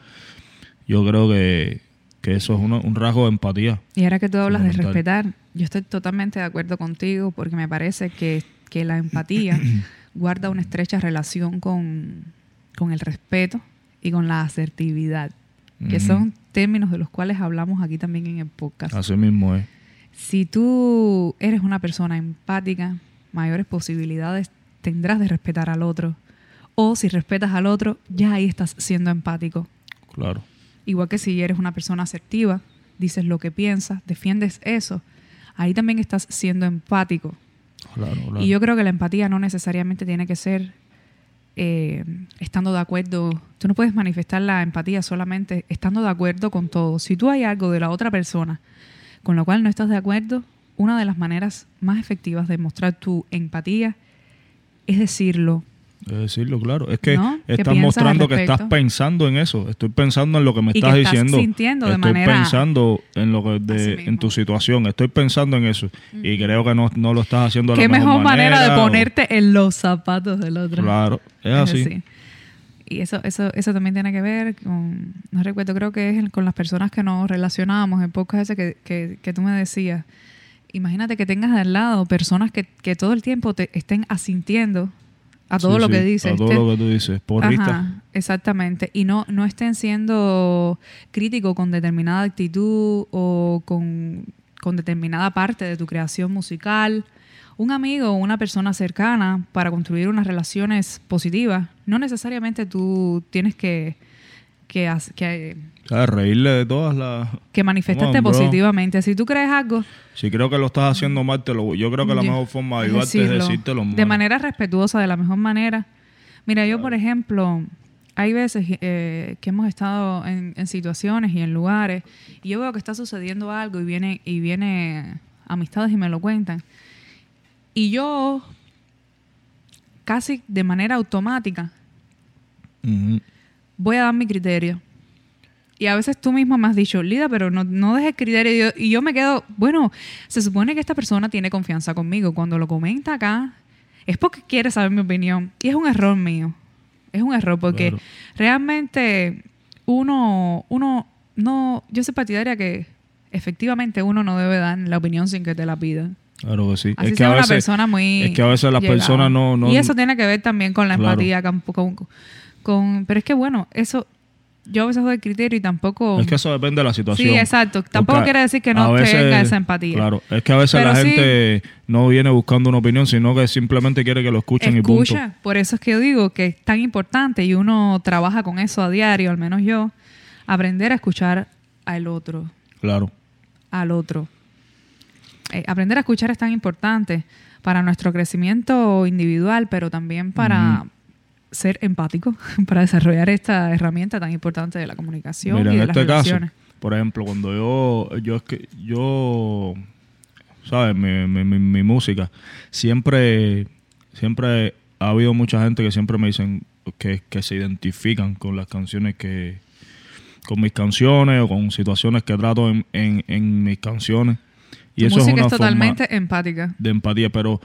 A: Yo creo que, que eso es uno- un rasgo de empatía.
B: Y ahora que tú hablas de respetar, yo estoy totalmente de acuerdo contigo porque me parece que, que la empatía guarda una estrecha relación con, con el respeto y con la asertividad, que son términos de los cuales hablamos aquí también en el podcast.
A: Así mismo es.
B: Si tú eres una persona empática, mayores posibilidades tendrás de respetar al otro. O si respetas al otro, ya ahí estás siendo empático.
A: Claro.
B: Igual que si eres una persona asertiva, dices lo que piensas, defiendes eso, ahí también estás siendo empático.
A: Claro, claro.
B: Y yo creo que la empatía no necesariamente tiene que ser eh, estando de acuerdo. Tú no puedes manifestar la empatía solamente estando de acuerdo con todo. Si tú hay algo de la otra persona con lo cual no estás de acuerdo, una de las maneras más efectivas de mostrar tu empatía es decirlo.
A: Es decirlo, claro. Es que
B: ¿No? ¿Qué
A: estás mostrando que estás pensando en eso. Estoy pensando en lo que me
B: que
A: estás diciendo.
B: sintiendo de
A: Estoy
B: manera-
A: pensando en lo que de- en tu situación. Estoy pensando en eso. Y creo que no, no lo estás haciendo de
B: Qué
A: la
B: mejor manera de
A: o-
B: ponerte en los zapatos del otro.
A: Claro, es así.
B: Y eso, eso, eso también tiene que ver con, no recuerdo, creo que es con las personas que nos relacionamos, el podcast ese que, que, que tú me decías. Imagínate que tengas al lado personas que, que todo el tiempo te estén asintiendo a todo
A: Sí,
B: lo que dices.
A: A todo lo que tú dices. Porrista.
B: Ajá, exactamente. Y no, no estén siendo críticos con determinada actitud o con, con determinada parte de tu creación musical. Un amigo o una persona cercana para construir unas relaciones positivas, no necesariamente tú tienes que, que, que,
A: Reírle de todas las...
B: que manifestaste positivamente. Si tú crees algo,
A: Si creo que lo estás haciendo mal, te lo, yo creo que la
B: Yo-
A: mejor forma de ayudarte es decírtelo
B: de manera respetuosa, de la mejor manera. Mira, yo, por ejemplo, hay veces eh, que hemos estado en, en situaciones y en lugares y yo veo que está sucediendo algo y viene y viene amistades y me lo cuentan. Y yo casi de manera automática voy a dar mi criterio. Y a veces tú mismo me has dicho, Lida, pero no, no dejes criterio. Y yo, y yo me quedo, bueno, se supone que esta persona tiene confianza conmigo. Cuando lo comenta acá, es porque quiere saber mi opinión. Y es un error mío. Es un error porque
A: Claro.
B: realmente uno, uno, no, yo soy partidaria que efectivamente uno no debe dar la opinión sin que te la pidan.
A: Claro que sí.
B: Así
A: es que a
B: una
A: veces,
B: persona muy
A: es que a veces las personas no, no
B: y eso tiene que ver también con la
A: Claro.
B: empatía con, con- con- pero es que bueno eso yo a veces doy criterio y tampoco
A: es que eso depende de la situación.
B: sí exacto tampoco
A: Porque
B: quiere decir que no
A: veces-
B: tenga esa empatía
A: Claro, es que a veces
B: Pero
A: la
B: sí-
A: gente no viene buscando una opinión, sino que simplemente quiere que lo escuchen y punto.
B: escucha por eso es que yo digo que es tan importante y uno trabaja con eso a diario al menos yo aprender a escuchar al otro
A: Claro.
B: al otro. Eh, aprender a escuchar es tan importante para nuestro crecimiento individual, pero también para ser empático, para desarrollar esta herramienta tan importante de la comunicación
A: Mira,
B: y
A: en
B: de las
A: este caso, por ejemplo, cuando yo, yo, es que- yo, ¿sabes? Mi, mi, mi- mi música, siempre, siempre ha habido mucha gente que siempre me dicen que, que se identifican con las canciones que, con mis canciones o con situaciones que trato en, en, en mis canciones. Y
B: Tu
A: eso es
B: música
A: una
B: es
A: forma
B: totalmente empática.
A: de empatía, pero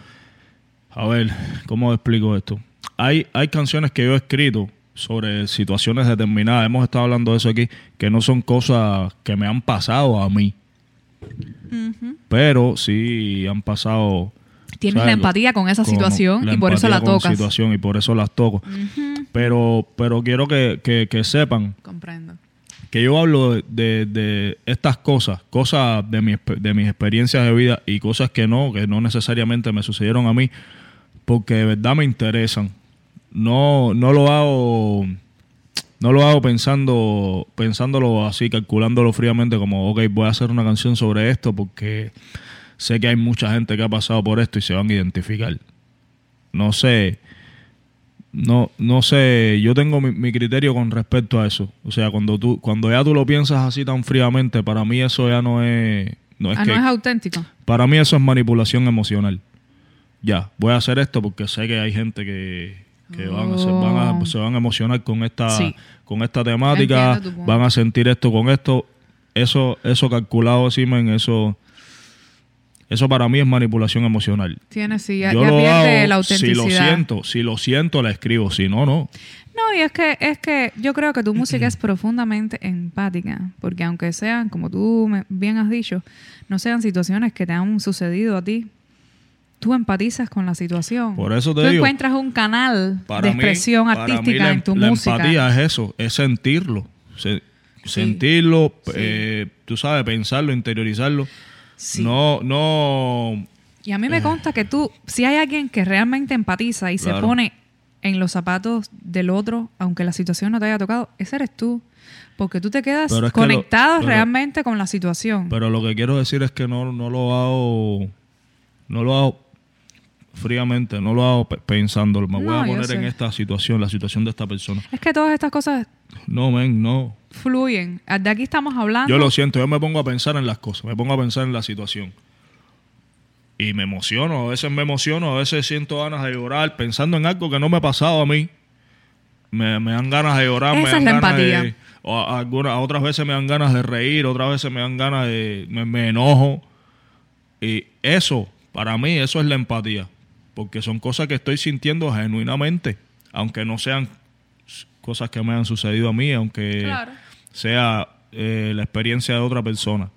A: a ver, ¿cómo explico esto? Hay, hay canciones que yo he escrito sobre situaciones determinadas, hemos estado hablando de eso aquí, que no son cosas que me han pasado a mí, pero sí han pasado...
B: Tienes
A: ¿sabes?
B: la empatía con esa
A: Con
B: situación y por eso la
A: con
B: tocas.
A: situación y por eso las toco. Pero, pero quiero que, que- que sepan
B: Comprendo.
A: que yo hablo de, de- de estas cosas, cosas de, mi, de mis experiencias de vida y cosas que no, que no necesariamente me sucedieron a mí, porque de verdad me interesan. No, no lo hago, no lo hago pensando, pensándolo así, calculándolo fríamente, como, ok, voy a hacer una canción sobre esto porque sé que hay mucha gente que ha pasado por esto y se van a identificar. No sé, no, no sé, yo tengo mi, mi criterio con respecto a eso. O sea, cuando tú, cuando ya tú lo piensas así tan fríamente, para mí eso ya no es, no es
B: Ah,
A: que,
B: no es auténtico.
A: para mí eso es manipulación emocional. Ya, voy a hacer esto porque sé que hay gente que, que van, a, se, van a-
B: Oh.
A: se van a emocionar con esta,
B: Sí.
A: con esta temática, van a sentir esto con esto. Eso, eso calculado, Simen, eso, eso para mí es manipulación emocional.
B: Tienes, sí, ya,
A: Yo
B: ya
A: lo
B: pierde
A: hago
B: la
A: si
B: autenticidad.
A: lo siento, si lo siento la escribo, si no, no.
B: No, y es que, es que yo creo que tu música es profundamente empática, porque aunque sean, como tú me- bien has dicho, no sean situaciones que te han sucedido a ti, tú empatizas con la situación.
A: Por eso te
B: tú
A: digo,
B: encuentras un canal de expresión
A: mí
B: artística
A: la,
B: en tu
A: la
B: música.
A: empatía es eso, es sentirlo. Se- sentirlo, eh, tú sabes, pensarlo, interiorizarlo.
B: Sí.
A: No, no.
B: Y a mí me consta que tú, si hay alguien que realmente empatiza y se pone en los zapatos del otro, aunque la situación no te haya tocado, ese eres tú. Porque tú te quedas
A: que lo-
B: conectado
A: pero-
B: realmente con la situación.
A: Pero lo que quiero decir es que no, no lo hago. No lo hago fríamente, no lo hago pe- pensándolo. Me voy
B: No,
A: a poner en esta situación, la situación de esta persona.
B: es que todas estas cosas
A: No, men, no.
B: fluyen. De aquí estamos hablando.
A: Yo lo siento, yo me pongo a pensar en las cosas, me pongo a pensar en la situación. Y me emociono, a veces me emociono, a veces siento ganas de llorar pensando en algo que no me ha pasado a mí. Me, me dan ganas de llorar, me
B: Esa
A: dan
B: es la
A: ganas
B: empatía.
A: de... o a- algunas, otras veces me dan ganas de reír, otras veces me dan ganas de... Me, me enojo. Y eso, para mí, eso es la empatía. Porque son cosas que estoy sintiendo genuinamente. Aunque no sean cosas que me han sucedido a mí, aunque
B: Claro.
A: sea eh, la experiencia de otra persona.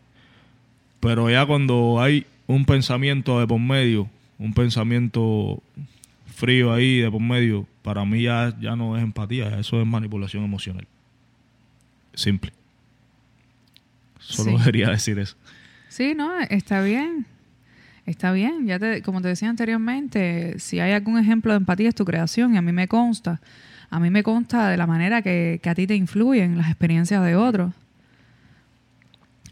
A: Pero ya cuando hay un pensamiento de por medio, un pensamiento frío ahí de por medio, para mí ya, ya no es empatía, eso es manipulación emocional. Simple. Solo
B: Sí.
A: quería decir eso.
B: Sí, no, está bien. Está bien, ya te, como te decía anteriormente, si hay algún ejemplo de empatía es tu creación y a mí me consta, a mí me consta de la manera que, que a ti te influyen las experiencias de otros.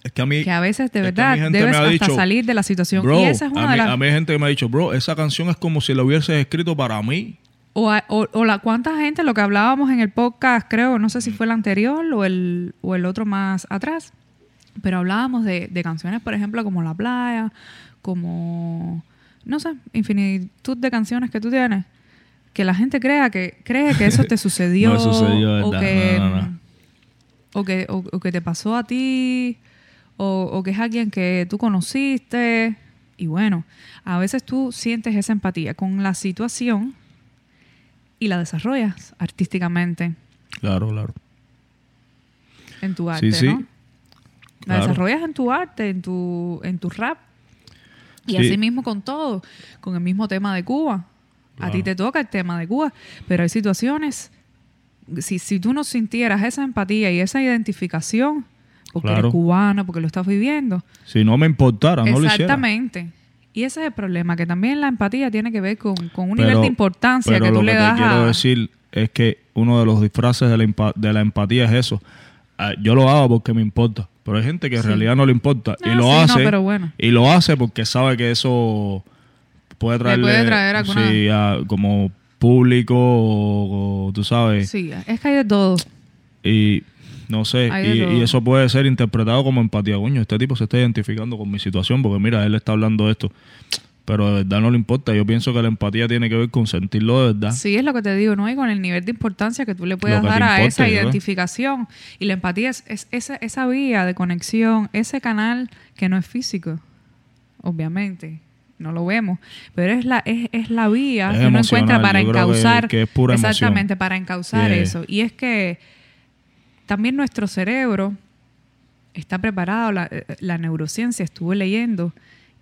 A: Es que a mí.
B: Que a veces de
A: es que a
B: verdad debes hasta
A: dicho,
B: salir de la situación.
A: Bro,
B: y esa es una
A: a,
B: de
A: mí,
B: las...
A: a mí hay gente que me ha dicho, bro, esa canción es como si la hubieses escrito para mí.
B: O, a- o- o la cuánta gente, lo que hablábamos en el podcast, creo, no sé si fue el anterior o el, o el otro más atrás, pero hablábamos de, de canciones, por ejemplo, como La Playa, como, no sé, infinitud de canciones que tú tienes, que la gente crea que cree que eso te sucedió,
A: No sucedió, de
B: o, que,
A: No, no, no.
B: o que o- o que te pasó a ti, o, o que es alguien que tú conociste. Y bueno, a veces tú sientes esa empatía con la situación y la desarrollas artísticamente
A: Claro, claro.
B: en tu arte,
A: Sí, sí.
B: ¿no? La
A: Claro.
B: desarrollas en tu arte, en tu, en tu rap. Y
A: Sí.
B: así mismo con todo, con el mismo tema de Cuba. A ti te toca el tema de Cuba, pero hay situaciones, si, si tú no sintieras esa empatía y esa identificación, porque
A: Claro.
B: eres cubano, porque lo estás viviendo,
A: Si no me importara, no lo hiciera.
B: Exactamente. Y ese es el problema, que también la empatía tiene que ver con, con un
A: Pero-
B: nivel de importancia
A: pero
B: que tú
A: lo
B: le
A: que
B: das
A: te quiero
B: a...
A: decir es que uno de los disfraces de la, de la empatía es eso. Ah, Yo lo hago porque me importa, pero hay gente que en
B: Sí.
A: realidad no le importa y
B: Ah,
A: lo
B: sí, no,
A: hace
B: pero bueno.
A: y lo hace porque sabe que eso puede traerle
B: puede traer alguna-
A: sí, a- como público o, o tú sabes
B: Sí, es que hay de todo.
A: y no sé y, y eso puede ser interpretado como empatía coño este tipo se está identificando con mi situación porque mira él está hablando de esto pero de verdad no le importa yo pienso que la empatía tiene que ver con sentirlo de verdad
B: Sí, es lo que te digo, ¿no? Y con el nivel de importancia que tú le puedas dar a esa
A: ¿verdad?
B: identificación. Y la empatía es, es esa, esa vía de conexión, ese canal que no es físico, obviamente. No lo vemos, pero es la, es, es la vía
A: Es
B: que uno encuentra para
A: que-
B: encauzar.
A: que es pura emoción.
B: exactamente, para encauzar
A: Yeah.
B: eso. Y es que también nuestro cerebro está preparado, la, eh, la neurociencia estuvo leyendo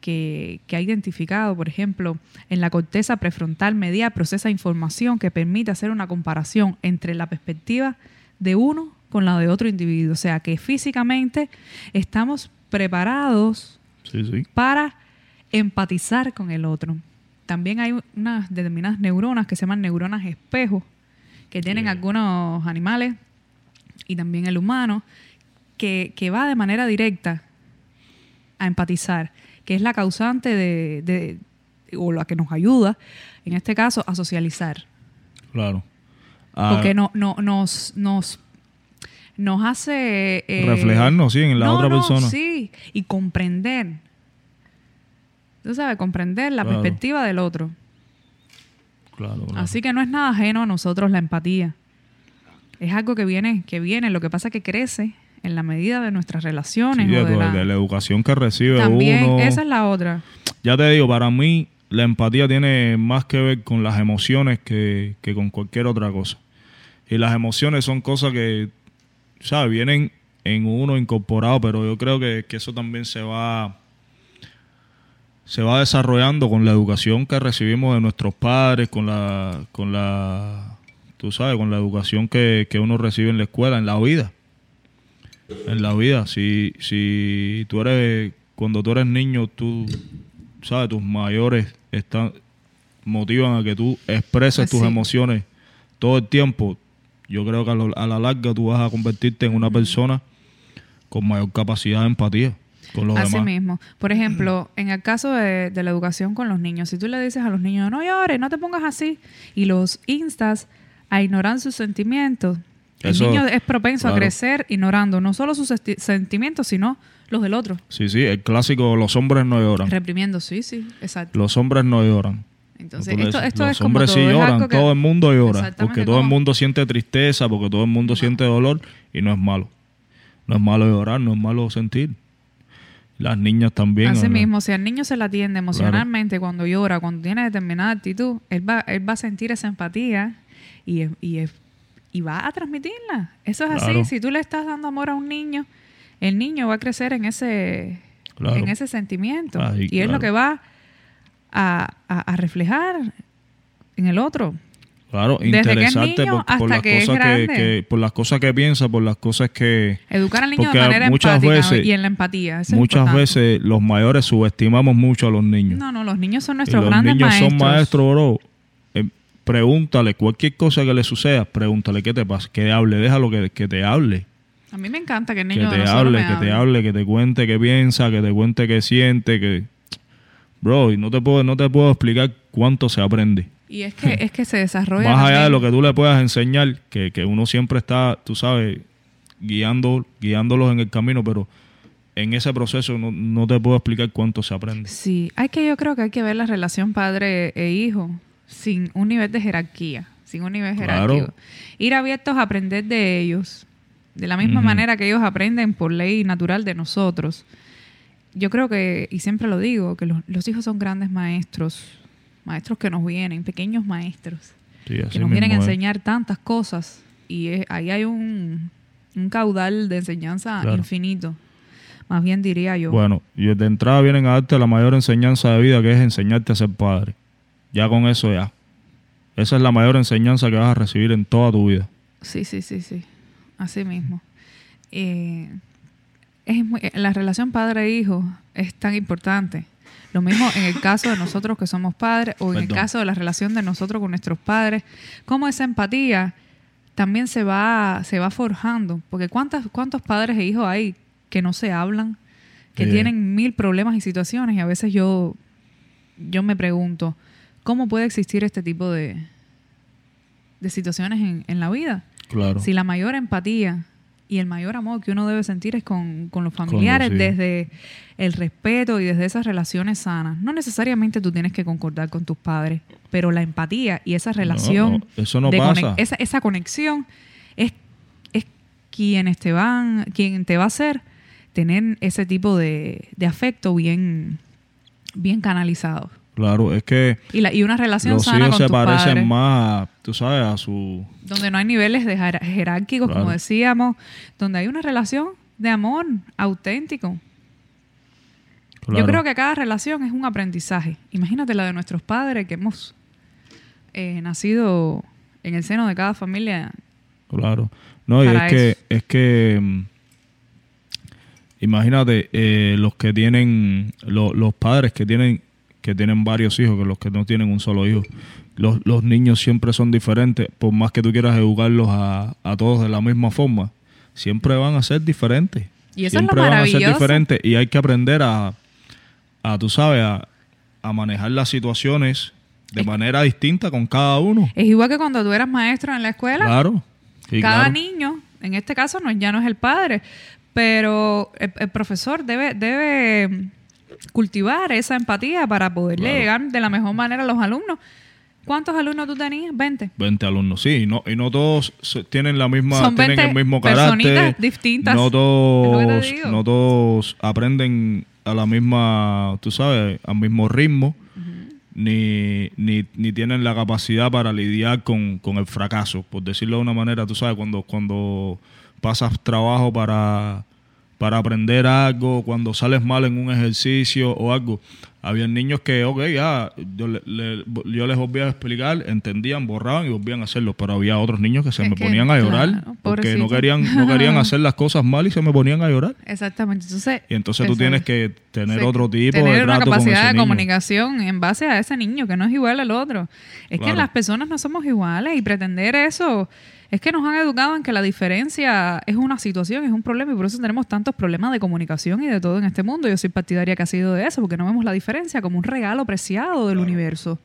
B: que, que ha identificado, por ejemplo, en la corteza prefrontal media procesa información que permite hacer una comparación entre la perspectiva de uno con la de otro individuo. O sea, que físicamente estamos preparados
A: sí sí
B: para empatizar con el otro. También hay unas determinadas neuronas que se llaman neuronas espejo, que tienen
A: Sí.
B: algunos animales y también el humano, que, que va de manera directa a empatizar, que es la causante de, de- o la que nos ayuda, en este caso, a socializar.
A: claro Ah,
B: Porque no, no, nos, nos, nos hace... eh,
A: reflejarnos sí en la
B: no,
A: otra
B: no,
A: persona
B: Sí, y comprender. Tú sabes, comprender la
A: Claro.
B: perspectiva del otro.
A: claro, claro.
B: Así que no es nada ajeno a nosotros la empatía. Es algo que viene, que viene, lo que pasa es que crece en la medida de nuestras relaciones.
A: Sí,
B: o
A: de,
B: de la-
A: de la educación que recibe
B: También,
A: uno
B: esa es la otra.
A: ya te digo para mí la empatía tiene más que ver con las emociones que, que con cualquier otra cosa y las emociones son cosas que sabes vienen en uno incorporado pero yo creo que, que eso también se va se va desarrollando con la educación que recibimos de nuestros padres, con la, con la, tú sabes, con la educación que, que uno recibe en la escuela, en la vida. En la vida, si, si tú eres, cuando tú eres niño, tú, sabes, tus mayores están, motivan a que tú expreses tus emociones todo el tiempo. Yo creo que a, lo- a la larga tú vas a convertirte en una persona con mayor capacidad de empatía con los
B: Así
A: demás.
B: mismo. Por ejemplo, en el caso de, de la educación con los niños, si tú le dices a los niños, no llores, no te pongas así, y los instas a ignorar sus sentimientos, el niño es propenso a crecer ignorando no solo sus sentimientos, sino los del otro.
A: Sí, sí, el clásico, los hombres no lloran.
B: Reprimiendo, sí, sí, exacto.
A: Los hombres no lloran.
B: Entonces, esto, esto
A: los
B: es como
A: hombres
B: todo,
A: sí
B: es
A: lloran,
B: que-
A: todo el mundo llora, porque todo el
B: como-
A: mundo siente tristeza, porque todo el mundo siente dolor y no es malo. No es malo llorar, no es malo sentir. Las niñas también.
B: Así
A: ¿verdad?
B: mismo, si al niño se la atiende emocionalmente cuando llora, cuando tiene determinada actitud, él va, él va a sentir esa empatía y, y, y va a transmitirla. Eso es
A: Claro.
B: así. Si tú le estás dando amor a un niño, el niño va a crecer en ese,
A: Claro.
B: en ese sentimiento.
A: Ahí,
B: y es lo que va a, a- a reflejar en el otro.
A: Claro,
B: Desde que es
A: interesarte
B: niño
A: por, las
B: que es
A: cosas que,
B: grande.
A: que- por las cosas que piensa, por las cosas que
B: Educar al niño de manera
A: muchas
B: empática
A: veces-
B: y en la empatía. eso es
A: muchas veces los mayores subestimamos mucho a los niños.
B: No, no, los niños son
A: Y
B: nuestros
A: los
B: grandes
A: niños
B: maestros.
A: son maestros, bro. Pregúntale cualquier cosa que le suceda, pregúntale qué te pasa, que hable, déjalo que, que te hable.
B: A mí me encanta que el
A: Que
B: niño de
A: te hable, que te
B: hable.
A: que te cuente qué piensa, que te cuente qué siente, que bro, y no te puedo no te puedo explicar cuánto se aprende.
B: Y es que, es que se desarrolla
A: Más allá de lo que tú le puedas enseñar, que, que uno siempre está, tú sabes, guiando, guiándolos en el camino, pero en ese proceso no, no te puedo explicar cuánto se aprende.
B: Sí, hay que yo creo que hay que ver la relación padre e hijo sin un nivel de jerarquía, sin un nivel
A: Claro.
B: jerárquico. Ir abiertos a aprender de ellos, de la misma manera que ellos aprenden por ley natural de nosotros. Yo creo que, y siempre lo digo, que los, los hijos son grandes maestros, maestros que nos vienen, pequeños maestros,
A: Sí,
B: que nos vienen a
A: es.
B: enseñar tantas cosas y es- ahí hay un, un caudal de enseñanza
A: Claro.
B: infinito, más bien diría yo.
A: Bueno, y de entrada vienen a darte la mayor enseñanza de vida, que es enseñarte a ser padre. Ya con eso ya. Esa es la mayor enseñanza que vas a recibir en toda tu vida.
B: Sí, sí, sí, sí. Así mismo. Eh, es muy- la relación padre-hijo es tan importante. Lo mismo en el caso de nosotros que somos padres o en el caso de la relación de nosotros con nuestros padres, cómo esa empatía también se va, se va forjando. Porque ¿cuántas, ¿cuántos padres e hijos hay que no se hablan, que
A: Sí.
B: tienen mil problemas y situaciones? Y a veces yo, yo me pregunto, ¿cómo puede existir este tipo de, de situaciones en, en la vida?
A: Claro.
B: Si la mayor empatía y el mayor amor que uno debe sentir es con, con los familiares, desde el respeto y desde esas relaciones sanas. No necesariamente tú tienes que concordar con tus padres, pero la empatía y esa relación,
A: no, eso no
B: de
A: pasa.
B: esa, esa conexión es, es quienes te van, quien te va a hacer tener ese tipo de, de afecto bien, bien canalizado.
A: Claro, es que
B: Y, la, y una relación
A: los
B: sana
A: hijos
B: con
A: se parecen
B: padres.
A: más, tú sabes, a su...
B: donde no hay niveles de jer- jerárquicos,
A: Claro.
B: como decíamos, donde hay una relación de amor auténtico. Yo creo que cada relación es un aprendizaje. Imagínate la de nuestros padres que hemos eh, nacido en el seno de cada familia.
A: Claro. No, y es que, es que mm, imagínate eh, los que tienen, lo- los padres que tienen, que tienen varios hijos, que los que no tienen un solo hijo. Los, los niños siempre son diferentes, por más que tú quieras educarlos a, a todos de la misma forma, siempre van a ser diferentes.
B: Y eso es lo
A: siempre van a ser diferentes y hay que aprender a, a tú sabes, a, a manejar las situaciones de manera distinta con cada uno.
B: Es igual que cuando tú eras maestro en la escuela.
A: Claro. Sí,
B: cada
A: claro.
B: niño, en este caso no, ya no es el padre, pero el, el profesor debe, debe cultivar esa empatía para poderle
A: Claro.
B: llegar de la mejor manera a los alumnos. ¿Cuántos alumnos tú tenías? 20.
A: 20 alumnos, sí, y no, y no todos tienen la misma,
B: Son
A: tienen
B: 20
A: el mismo carácter.
B: distintas.
A: No todos, no todos aprenden a la misma, tú sabes, al mismo ritmo, ni, ni, ni tienen la capacidad para lidiar con, con el fracaso, por decirlo de una manera, tú sabes, cuando, cuando pasas trabajo para, para aprender algo, cuando sales mal en un ejercicio o algo. Había niños que, ok, ya, yo, le- le- yo les volvía a explicar, entendían, borraban y volvían a hacerlo, pero había otros niños que se
B: Es
A: me
B: que,
A: ponían a llorar
B: claro,
A: porque no querían, no querían hacer las cosas mal y se me ponían a llorar.
B: Exactamente. Entonces,
A: Y entonces tú tienes
B: es.
A: que tener
B: Sí,
A: otro tipo
B: tener
A: de
B: una
A: con
B: capacidad
A: ese
B: de
A: niño.
B: comunicación en base a ese niño que no es igual al otro. Es que las personas no somos iguales y pretender eso es que nos han educado en que la diferencia es una situación, es un problema y por eso tenemos tantos problemas de comunicación y de todo en este mundo. Yo soy partidaria que ha sido de eso porque no vemos la diferencia como un regalo preciado del universo.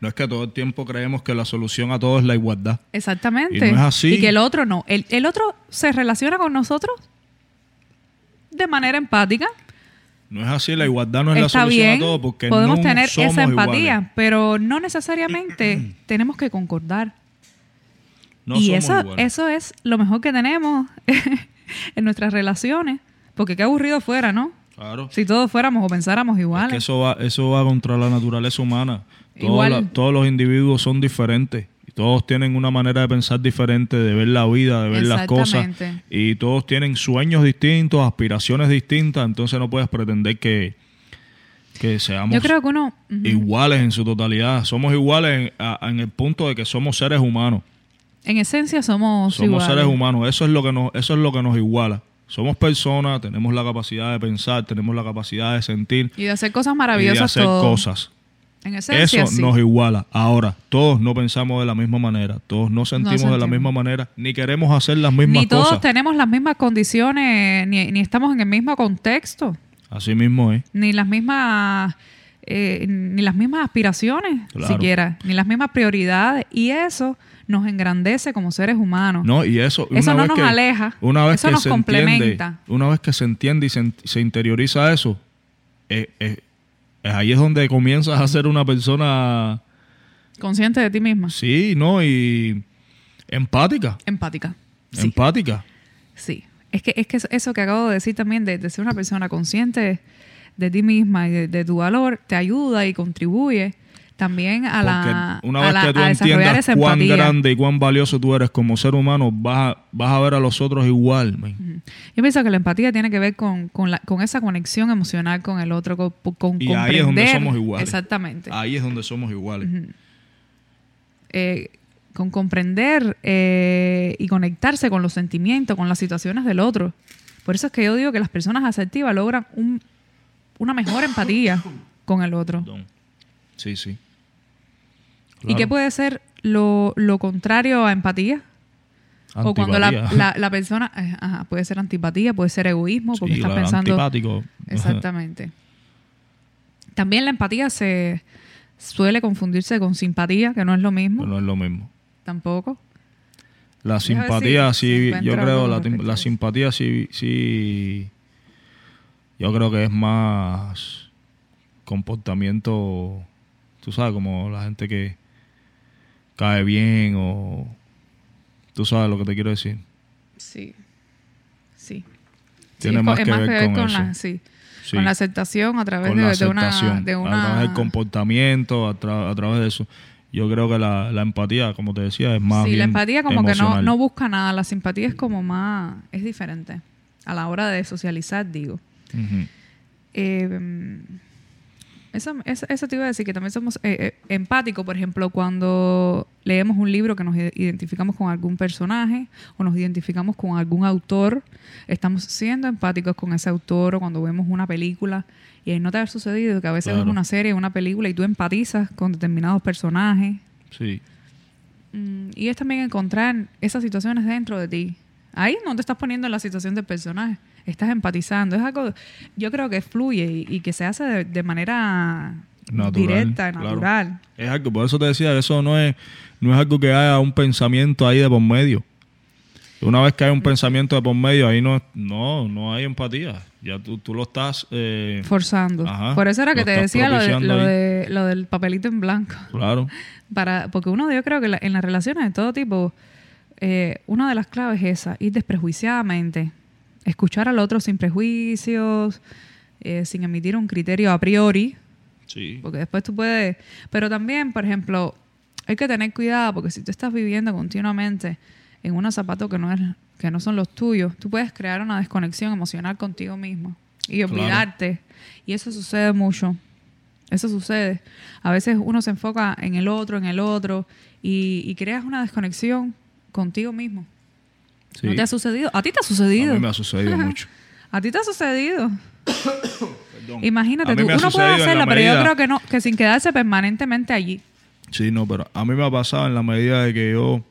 A: No es que todo el tiempo creemos que la solución a todo es la igualdad.
B: Exactamente.
A: Y no es así.
B: Y que el otro no. El, el otro se relaciona con nosotros de manera empática.
A: No es así, la igualdad no es la solución
B: bien,
A: a todo porque
B: podemos
A: no
B: tener
A: somos
B: esa empatía,
A: iguales.
B: pero no necesariamente tenemos que concordar.
A: No
B: y
A: somos
B: eso,
A: iguales.
B: eso es lo mejor que tenemos en nuestras relaciones, porque qué aburrido fuera, ¿no?
A: Claro.
B: Si todos fuéramos o pensáramos
A: Es
B: iguales.
A: que eso va, eso va contra la naturaleza humana. Todos,
B: Igual.
A: la- todos los individuos son diferentes. Y todos tienen una manera de pensar diferente, de ver la vida, de ver las cosas. Y todos tienen sueños distintos, aspiraciones distintas. Entonces no puedes pretender que, que seamos
B: Yo creo que uno...
A: iguales en su totalidad. Somos iguales en, a- en el punto de que somos seres humanos.
B: En esencia somos,
A: Somos
B: iguales.
A: seres humanos. Eso es lo que nos, eso es lo que nos iguala. Somos personas, tenemos la capacidad de pensar, tenemos la capacidad de sentir
B: Y de hacer cosas
A: y de
B: maravillosas
A: hacer cosas.
B: En esencia,
A: Eso
B: sí.
A: nos iguala. Ahora, todos no pensamos de la misma manera, todos no sentimos, de la misma manera, ni queremos hacer las mismas
B: Ni todos
A: cosas.
B: tenemos las mismas condiciones, ni, ni estamos en el mismo contexto,
A: Así mismo es.
B: ni las mismas... eh, ni las mismas aspiraciones
A: Claro.
B: siquiera, ni las mismas prioridades y eso nos engrandece como seres humanos.
A: No, y eso,
B: Eso no nos
A: que,
B: aleja,
A: Una vez
B: eso
A: que
B: nos
A: se
B: complementa.
A: entiende, una vez que se entiende y se, se interioriza eso, eh, eh, eh, ahí es donde comienzas a ser una persona,
B: Consciente de ti misma,
A: sí, ¿no? Y empática,
B: empática. Sí.
A: empática.
B: Sí, es que, es que eso- eso que acabo de decir también, de, de ser una persona consciente de ti misma y de, de tu valor, te ayuda y contribuye también a la,
A: Porque una
B: a
A: vez
B: la-
A: que tú
B: a
A: entiendas cuán
B: empatía.
A: grande y cuán valioso tú eres como ser humano, vas a, vas a ver a los otros igual. man.
B: Yo pienso que la empatía tiene que ver con, con, la- con esa conexión emocional con el otro, con, con
A: Y ahí es donde
B: comprender-
A: somos iguales.
B: Exactamente.
A: Ahí es donde somos iguales.
B: eh, con comprender eh, y conectarse con los sentimientos, con las situaciones del otro. Por eso es que yo digo que las personas asertivas logran un- una mejor empatía con el otro.
A: Perdón. Sí, sí.
B: ¿Y qué puede ser lo, lo contrario a empatía? O cuando la, la- la persona, eh, ajá, puede ser antipatía, puede ser egoísmo, porque
A: Sí,
B: estás pensando...
A: antipático.
B: Exactamente. También la empatía se suele confundirse con simpatía, que no es lo mismo,
A: No es lo mismo.
B: tampoco.
A: La simpatía,
B: si- si
A: sí, yo creo, la, simpatía sí, sí, yo creo que es más comportamiento, tú sabes, como la gente que cae bien o tú sabes lo que te quiero decir.
B: Sí. Sí.
A: Tiene más que
B: es
A: ver con eso.
B: la, sí,
A: Sí,
B: con la aceptación a través de, de una, de
A: a
B: una
A: través del comportamiento, a, tra- a través de eso. Yo creo que la, la empatía, como te decía, es más
B: sí, la empatía como que no, no busca nada, la simpatía es como más, es diferente a la hora de socializar, digo. Eh, eso, eso, eso te iba a decir, que también somos eh, eh, empáticos, por ejemplo, cuando leemos un libro que nos identificamos con algún personaje o nos identificamos con algún autor, estamos siendo empáticos con ese autor o cuando vemos una película y no te ha sucedido que a veces
A: Claro.
B: ves una serie, una película y tú empatizas con determinados personajes.
A: Sí,
B: Mm, y es también encontrar esas situaciones dentro de ti. Ahí no te estás poniendo en la situación del personaje, estás empatizando. Es algo, yo creo que fluye y, y que se hace de, de manera
A: Natural,
B: directa,
A: claro.
B: natural.
A: Es algo, por eso te decía eso no es, no es algo que haya un pensamiento ahí de por medio. Una vez que hay un pensamiento de por medio, ahí no, no, no hay empatía. Ya tú, tú lo estás, eh,
B: Forzando.
A: Ajá,
B: Por eso era que te decía lo, de, lo, de- lo del papelito en blanco.
A: claro,
B: Para, porque uno, yo creo que la- en las relaciones de todo tipo, eh, una de las claves es esa, ir desprejuiciadamente, escuchar al otro sin prejuicios, eh, sin emitir un criterio a priori,
A: sí,
B: porque después tú puedes... Pero también, por ejemplo, hay que tener cuidado porque si tú estás viviendo continuamente en unos zapatos que no, es, que no son los tuyos, tú puedes crear una desconexión emocional contigo mismo y
A: Claro.
B: olvidarte. Y eso sucede mucho. Eso sucede. A veces uno se enfoca en el otro, en el otro, y, y creas una desconexión contigo mismo.
A: sí.
B: ¿No te ha sucedido? A ti te ha
A: A
B: sucedido.
A: mí me ha sucedido mucho.
B: A ti te ha sucedido.
A: Perdón.
B: Imagínate
A: A
B: tú. Uno puede hacerla, pero yo creo que no, que sin quedarse permanentemente allí.
A: Sí, no, pero a mí me ha pasado en la medida de que yo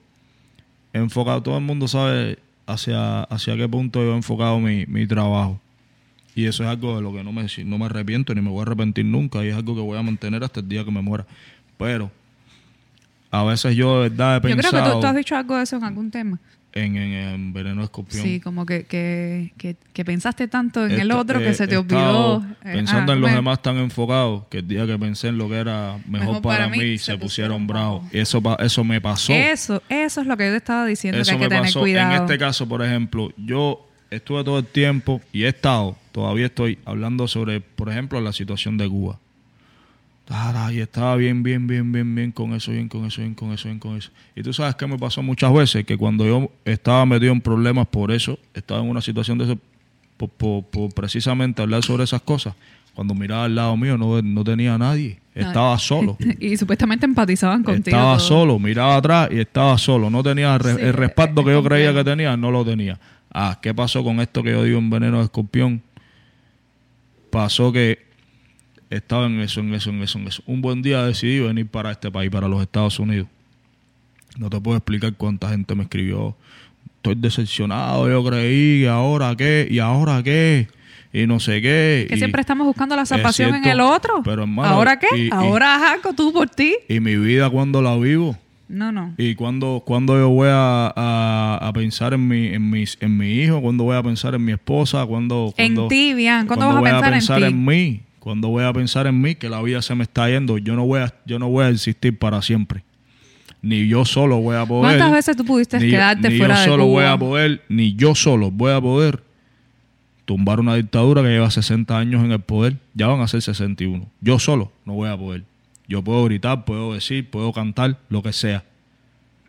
A: he enfocado, todo el mundo sabe hacia, hacia qué punto yo he enfocado mi, mi trabajo. Y eso es algo de lo que no me, no me arrepiento ni me voy a arrepentir nunca y es algo que voy a mantener hasta el día que me muera. Pero a veces yo de verdad he
B: Yo creo que
A: pensado
B: tú, tú has dicho algo de eso en algún tema.
A: en, en, en Veneno Escorpión.
B: Sí, como que, que, que, que pensaste tanto en el
A: Esta-
B: otro que
A: eh,
B: se te olvidó. eh,
A: Pensando
B: ah,
A: en los demás tan enfocados que el día que pensé en lo que era mejor, para, mí, se, pusieron bravos. Y eso, eso me pasó.
B: Eso, eso es lo que yo te estaba diciendo,
A: Eso
B: que hay que tener
A: pasó.
B: cuidado.
A: En este caso, por ejemplo, yo estuve todo el tiempo y he estado, todavía estoy hablando sobre, por ejemplo, la situación de Cuba. Y estaba bien, bien, bien, bien, bien con eso, bien con eso, bien con eso, bien con eso. Y tú sabes que me pasó muchas veces que cuando yo estaba metido en problemas por eso, estaba en una situación de eso, por, por- por precisamente hablar sobre esas cosas, Cuando miraba al lado mío no, no tenía a nadie. Estaba solo.
B: y supuestamente empatizaban contigo.
A: Estaba
B: todo.
A: solo, miraba atrás y estaba solo. No tenía el, re-
B: Sí,
A: el respaldo
B: es
A: que yo creía que tenía, no lo tenía. Ah, ¿qué pasó con esto que yo digo en Veneno de Escorpión? Pasó que estaba en eso, en eso, en eso, en eso. Un buen día decidí venir para este país, para los Estados Unidos. No te puedo explicar cuánta gente me escribió. Estoy decepcionado, yo creí, ¿y ahora qué? ¿Y ahora qué? Y no sé qué.
B: Que
A: y-
B: siempre estamos buscando la salvación en el otro.
A: pero, hermano,
B: ¿Ahora qué?
A: y-
B: Ahora algo tú por ti.
A: y mi vida cuando la vivo.
B: No, no.
A: ¿Y cuando, cuando yo voy a, a- a pensar en mi, en, mis, en mi hijo? ¿Cuándo voy a pensar en mi esposa? ¿Cuándo,
B: En ti, Bian. ¿Cuándo vas a
A: voy
B: pensar,
A: pensar
B: en ti?
A: mí? ¿Cuándo voy a pensar en mí? Que la vida se me está yendo. Yo no voy a, yo no voy a existir para siempre. Ni yo solo voy a poder.
B: ¿Cuántas veces tú pudiste
A: ni,
B: quedarte
A: ni
B: fuera
A: yo
B: de
A: solo voy
B: Cuba?
A: a poder, ni yo solo voy a poder tumbar una dictadura que lleva 60 años en el poder. Ya van a ser 61. Yo solo no voy a poder. Yo puedo gritar, puedo decir, puedo cantar, lo que sea.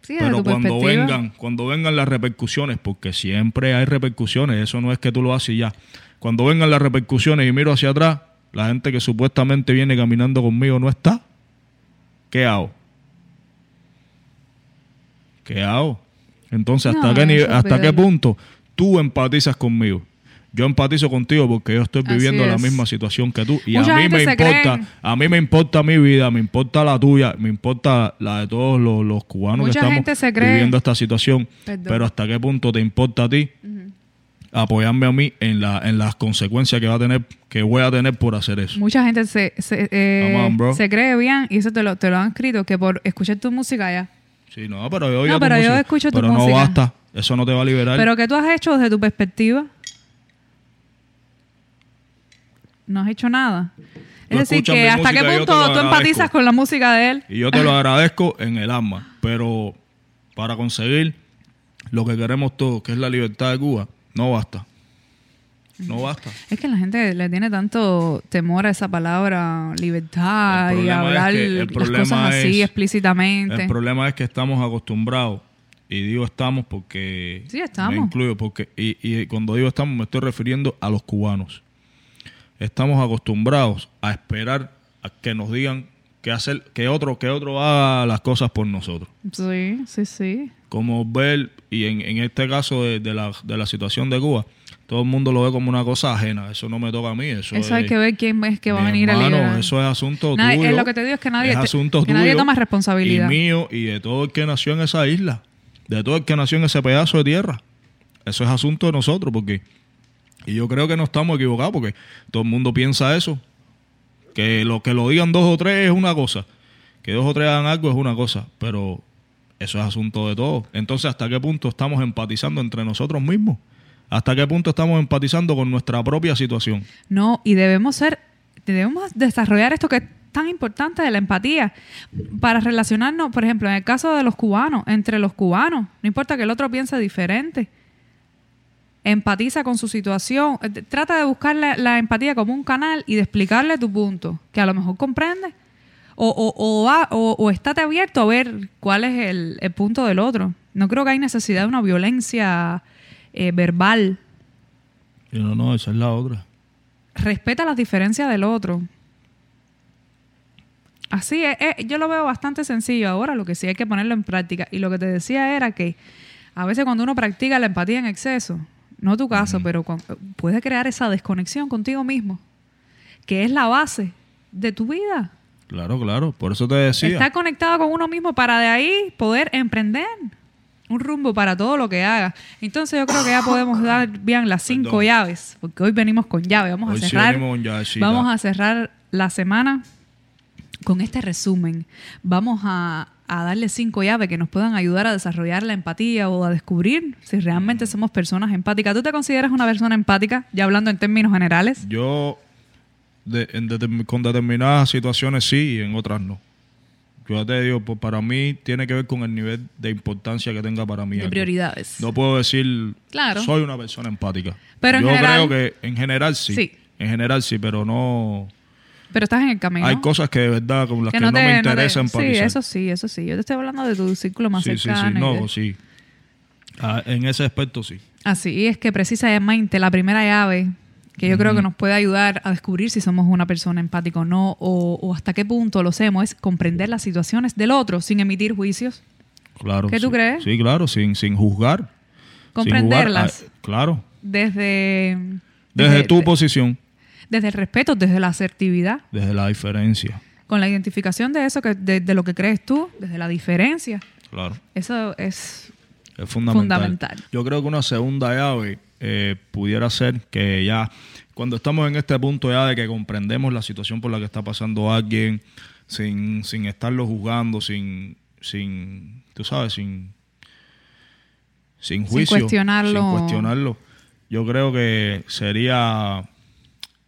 B: Sí,
A: Pero cuando vengan, cuando vengan las repercusiones, porque siempre hay repercusiones, eso no es que tú lo haces y ya. Cuando vengan las repercusiones y miro hacia atrás, la gente que supuestamente viene caminando conmigo no está. ¿Qué hago? ¿Qué hago? Entonces, ¿hasta,
B: No,
A: qué, ¿hasta qué punto tú empatizas conmigo? Yo empatizo contigo porque yo estoy viviendo la misma situación que tú y
B: Mucha
A: a mí me importa,
B: creen-
A: a mí me importa mi vida, me importa la tuya, me importa la de todos los, los cubanos
B: Mucha
A: que estamos viviendo esta situación.
B: Perdón.
A: Pero hasta qué punto te importa a ti apoyarme a mí en la en las consecuencias que va a tener que voy a tener por hacer eso.
B: Mucha gente se, se, eh,
A: on,
B: se cree bien y eso te lo, te lo han escrito que por escuchar tu música ya.
A: Sí, no, pero yo,
B: No,
A: tu
B: pero yo
A: música,
B: escucho tu
A: pero no
B: música.
A: basta, eso no te va a liberar.
B: Pero ¿qué tú has hecho desde tu perspectiva? No has hecho nada.
A: Tú
B: Es decir, que hasta qué
A: música
B: punto tú empatizas con la música de él.
A: Y yo te lo agradezco en el alma, pero para conseguir lo que queremos todos, que es la libertad de Cuba, no basta. No basta.
B: Es que la gente le tiene tanto temor a esa palabra libertad y
A: es
B: hablar
A: que- el
B: las cosas así
A: es-
B: explícitamente.
A: El problema es que estamos acostumbrados, y digo estamos porque
B: Sí, estamos.
A: me incluyo, porque, y, y cuando digo estamos me estoy refiriendo a los cubanos. Estamos acostumbrados a esperar a que nos digan que hacer, que otro, que otro haga las cosas por nosotros.
B: Sí, sí, sí.
A: Como ver, y en, en este caso de, de la, de la situación de Cuba, todo el mundo lo ve como una cosa ajena. Eso no me toca a mí. Eso,
B: Eso hay
A: es-
B: que ver quién es que va a venir a
A: hermano,
B: liberar.
A: Eso es asunto
B: Nadie-
A: tuyo.
B: es lo que te digo es que nadie
A: Es
B: te-
A: asunto
B: que nadie toma responsabilidad.
A: Y mío y de todo el que nació en esa isla. De todo el que nació en ese pedazo de tierra. Eso es asunto de nosotros porque... Y yo creo que no estamos equivocados porque todo el mundo piensa eso. Que lo que lo digan dos o tres es una cosa. Que dos o tres hagan algo es una cosa. Pero eso es asunto de todos. Entonces, ¿hasta qué punto estamos empatizando entre nosotros mismos? ¿Hasta qué punto estamos empatizando con nuestra propia situación?
B: No, y debemos ser, debemos desarrollar esto que es tan importante de la empatía para relacionarnos, por ejemplo, en el caso de los cubanos, entre los cubanos, no importa que el otro piense diferente. Empatiza con su situación, eh, trata de buscar la, la empatía como un canal y de explicarle tu punto, que a lo mejor comprende. O, o, o, va- o- o estate abierto a ver cuál es el, el punto del otro. No creo que hay necesidad de una violencia eh, verbal
A: no, no, esa es la otra.
B: respeta las diferencias del otro. Así es, eh, yo lo veo bastante sencillo ahora, lo que sí hay que ponerlo en práctica. Y lo que te decía era que a veces cuando uno practica la empatía en exceso, no tu caso, pero cuan- puede crear esa desconexión contigo mismo, que es la base de tu vida.
A: Claro, claro. Por eso te decía.
B: Estar conectado con uno mismo para de ahí poder emprender un rumbo para todo lo que haga. Entonces yo creo que ya podemos dar bien las cinco
A: Perdón.
B: llaves, porque hoy venimos con llave. Vamos
A: Hoy
B: a cerrar.
A: con
B: vamos a cerrar la semana con este resumen. Vamos a, a darle cinco llaves que nos puedan ayudar a desarrollar la empatía o a descubrir si realmente somos personas empáticas. ¿Tú te consideras una persona empática? Ya hablando en términos generales.
A: Yo, de- en determin- con determinadas situaciones sí y en otras no. Yo ya te digo, pues para mí tiene que ver con el nivel de importancia que tenga para mí.
B: De prioridades.
A: No puedo decir,
B: Claro.
A: soy una persona empática.
B: Pero en
A: Yo
B: general-
A: creo que en general sí.
B: Sí.
A: En general sí, pero no...
B: Pero estás en el camino.
A: Hay cosas que de verdad con las que, no,
B: te-
A: me
B: te-
A: interesa empatizar.
B: Sí, eso sí, eso sí. Yo te estoy hablando de tu círculo más
A: sí, sí, sí.
B: cercano. y
A: No,
B: de-
A: sí. Ah, en ese aspecto sí.
B: Así es que precisamente la primera llave que yo creo que nos puede ayudar a descubrir si somos una persona empática o no, o, o hasta qué punto lo hacemos, es comprender las situaciones del otro sin emitir juicios.
A: Claro.
B: ¿Qué tú
A: sí.
B: crees?
A: Sí, claro, sin, sin juzgar. Sin
B: Comprenderlas.
A: jugar. Ah, claro.
B: Desde,
A: Desde tu posición,
B: desde el respeto, desde la asertividad,
A: desde la diferencia.
B: con la identificación de eso, que de, de lo que crees tú, desde la diferencia.
A: Claro.
B: Eso es
A: Es fundamental.
B: Fundamental.
A: Yo creo que una segunda llave eh, pudiera ser que ya, cuando estamos en este punto ya de que comprendemos la situación por la que está pasando alguien, sin, sin estarlo juzgando, sin, sin, tú sabes, sin, sin
B: Sin
A: juicio,
B: cuestionarlo.
A: sin cuestionarlo, yo creo que sería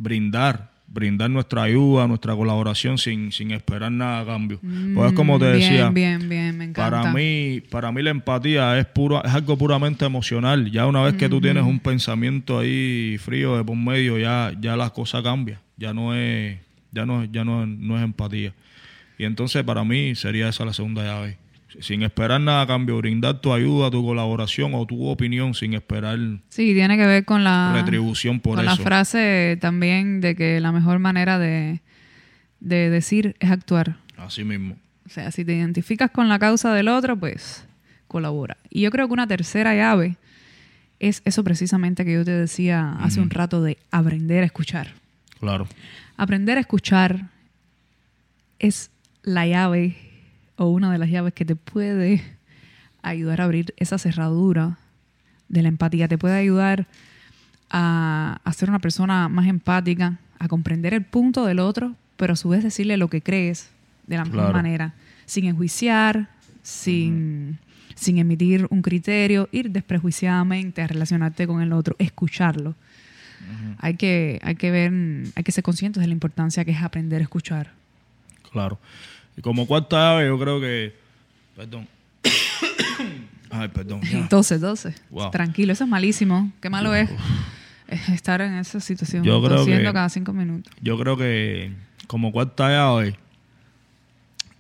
A: brindar, brindar nuestra ayuda, nuestra colaboración sin, sin esperar nada a cambio. pues es como te
B: Mm, bien,
A: decía,
B: Bien, bien, me encanta.
A: para mí, para mí la empatía es pura, es algo puramente emocional. Ya una vez que tú tienes un pensamiento ahí frío de por medio, ya, ya la cosa cambia. Ya no es, ya no, ya no, no es empatía. Y entonces para mí sería esa la segunda llave. Sin esperar nada a cambio, brindar tu ayuda, tu colaboración o tu opinión sin esperar
B: Sí, tiene que ver con la,
A: retribución por
B: con la frase también de que la mejor manera de, de decir es actuar.
A: Así mismo.
B: O sea, si te identificas con la causa del otro, pues colabora. Y yo creo que una tercera llave es eso precisamente que yo te decía hace un rato de aprender a escuchar.
A: Claro.
B: Aprender a escuchar es la llave o una de las llaves que te puede ayudar a abrir esa cerradura de la empatía. Te puede ayudar a, a ser una persona más empática, a comprender el punto del otro, pero a su vez decirle lo que crees de la mejor
A: Claro.
B: manera, sin enjuiciar, sin, sin emitir un criterio, ir desprejuiciadamente a relacionarte con el otro, escucharlo. Hay que, hay que ver, hay que ser conscientes de la importancia que es aprender a escuchar.
A: Claro. Y como cuarta llave, yo creo que. Perdón. Ay, perdón. ya.
B: 12, 12.
A: Wow.
B: Tranquilo, eso es malísimo. Qué malo es estar en esa situación.
A: Yo creo que-
B: cada cinco minutos.
A: Yo creo que como cuarta llave,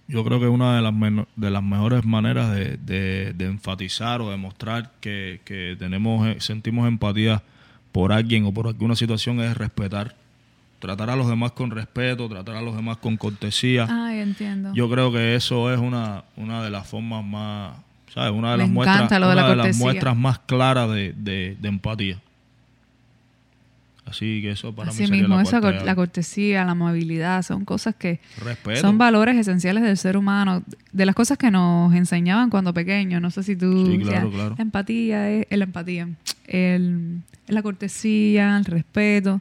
A: yo creo que una de las, de las mejores maneras de, de- de enfatizar o demostrar que, que tenemos, eh, sentimos empatía por alguien o por alguna situación es respetar. Tratar a los demás con respeto, tratar a los demás con cortesía.
B: Ay, entiendo.
A: Yo creo que eso es una, una de las formas más, ¿sabes? Una de
B: Me
A: las muestras,
B: lo de
A: una
B: la
A: de las muestras más claras de, de- de empatía. Así que eso para
B: Así
A: mí sería
B: mismo,
A: la
B: esa cor- la cortesía, la amabilidad, son cosas que
A: Respeto.
B: son valores esenciales del ser humano, de las cosas que nos enseñaban cuando pequeños. No sé si tú
A: Sí, claro, claro.
B: la empatía es la empatía, el, la cortesía, el respeto,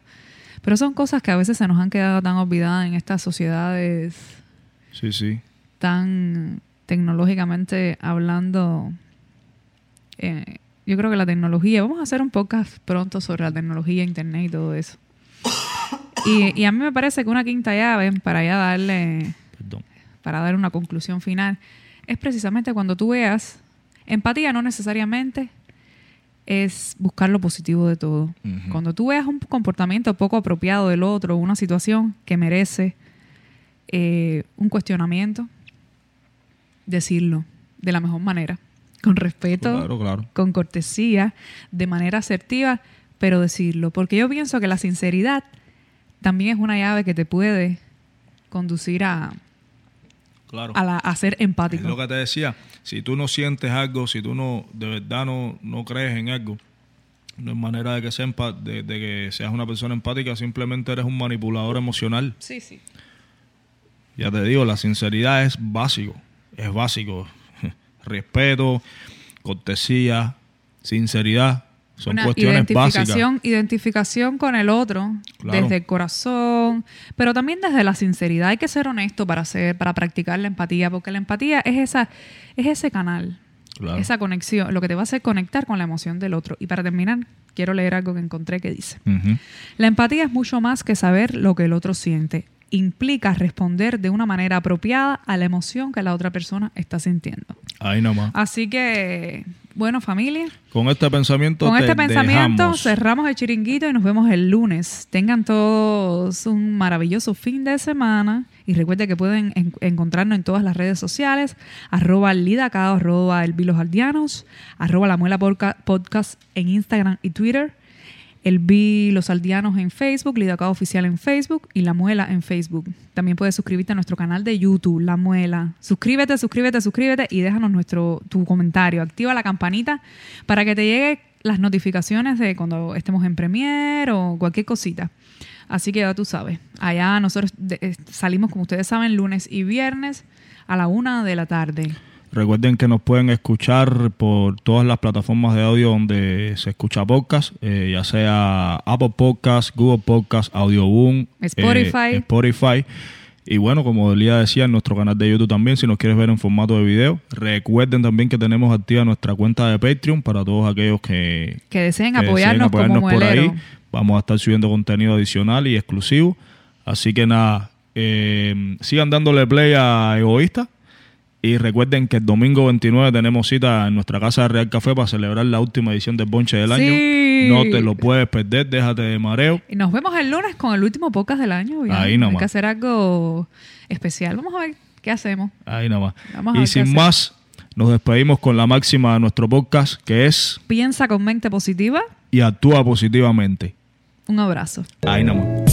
B: pero son cosas que a veces se nos han quedado tan olvidadas en estas sociedades
A: Sí, sí.
B: tan tecnológicamente hablando. eh, yo creo que la tecnología, vamos a hacer un podcast pronto sobre la tecnología, internet y todo eso. Y, y a mí me parece que una quinta llave, para ya darle,
A: Perdón.
B: para dar una conclusión final, es precisamente cuando tú veas, empatía no necesariamente es buscar lo positivo de todo. Cuando tú veas un comportamiento poco apropiado del otro, una situación que merece eh, un cuestionamiento, decirlo de la mejor manera, con respeto,
A: Claro, claro.
B: con cortesía, de manera asertiva, pero decirlo. Porque yo pienso que la sinceridad también es una llave que te puede conducir a,
A: Claro.
B: a, la- a ser
A: Es
B: empático.
A: lo que te decía. Si tú no sientes algo, si tú no de verdad no, no crees en algo, no es manera de que, sea de, de que seas una persona empática, simplemente eres un manipulador emocional.
B: Sí, sí.
A: Ya te digo, la sinceridad es básico. Es básico. Respeto, cortesía, sinceridad. Son
B: Una
A: cuestiones básicas.
B: identificación, identificación con el otro
A: Claro.
B: desde el corazón, pero también desde la sinceridad. Hay que ser honesto para hacer, para practicar la empatía, porque la empatía es esa, es ese canal,
A: Claro.
B: esa conexión, lo que te va a hacer conectar con la emoción del otro. Y para terminar, quiero leer algo que encontré que dice. La empatía es mucho más que saber lo que el otro siente. Implica responder de una manera apropiada a la emoción que la otra persona está sintiendo.
A: Ahí nomás.
B: Así que, bueno, familia,
A: Con este pensamiento
B: con
A: te
B: este pensamiento
A: dejamos.
B: cerramos el chiringuito y nos vemos el lunes. Tengan todos un maravilloso fin de semana y recuerden que pueden en- encontrarnos en todas las redes sociales, arroba lidacao, arroba elvilosaldianos, arroba la muela podcast en Instagram y Twitter. El B, Los Aldeanos en Facebook, Lidacao Oficial en Facebook y La Muela en Facebook. También puedes suscribirte a nuestro canal de YouTube, La Muela. Suscríbete, suscríbete, suscríbete y déjanos nuestro, tu comentario. Activa la campanita para que te llegue las notificaciones de cuando estemos en Premiere o cualquier cosita. Así que ya tú sabes. Allá nosotros eh, salimos, como ustedes saben, lunes y viernes a la una de la tarde.
A: Recuerden que nos pueden escuchar por todas las plataformas de audio donde se escucha podcast, eh, ya sea Apple Podcast, Google Podcast, Audioboom, eh,
B: Spotify.
A: Spotify. Y bueno, como Elía decía, en nuestro canal de YouTube también, si nos quieres ver en formato de video. Recuerden también que tenemos activa nuestra cuenta de Patreon para todos aquellos que,
B: Que deseen
A: que
B: apoyarnos,
A: deseen apoyarnos
B: como
A: por ahí. Vamos a estar subiendo contenido adicional y exclusivo. Así que nada, eh, sigan dándole play a Egoísta. Y recuerden que el domingo 29 tenemos cita en nuestra casa de Real Café para celebrar la última edición del Bonche del año.
B: Sí.
A: No te lo puedes perder, déjate de mareo.
B: Y nos vemos el lunes con el último podcast del año. ya.
A: Ahí
B: Hay
A: nomás.
B: que hacer algo especial. Vamos a ver qué hacemos.
A: Ahí nada más.
B: Vamos
A: Y sin más, nos despedimos con la máxima de nuestro podcast, que es
B: Piensa con mente positiva.
A: y actúa positivamente.
B: Un abrazo.
A: Ahí nada más.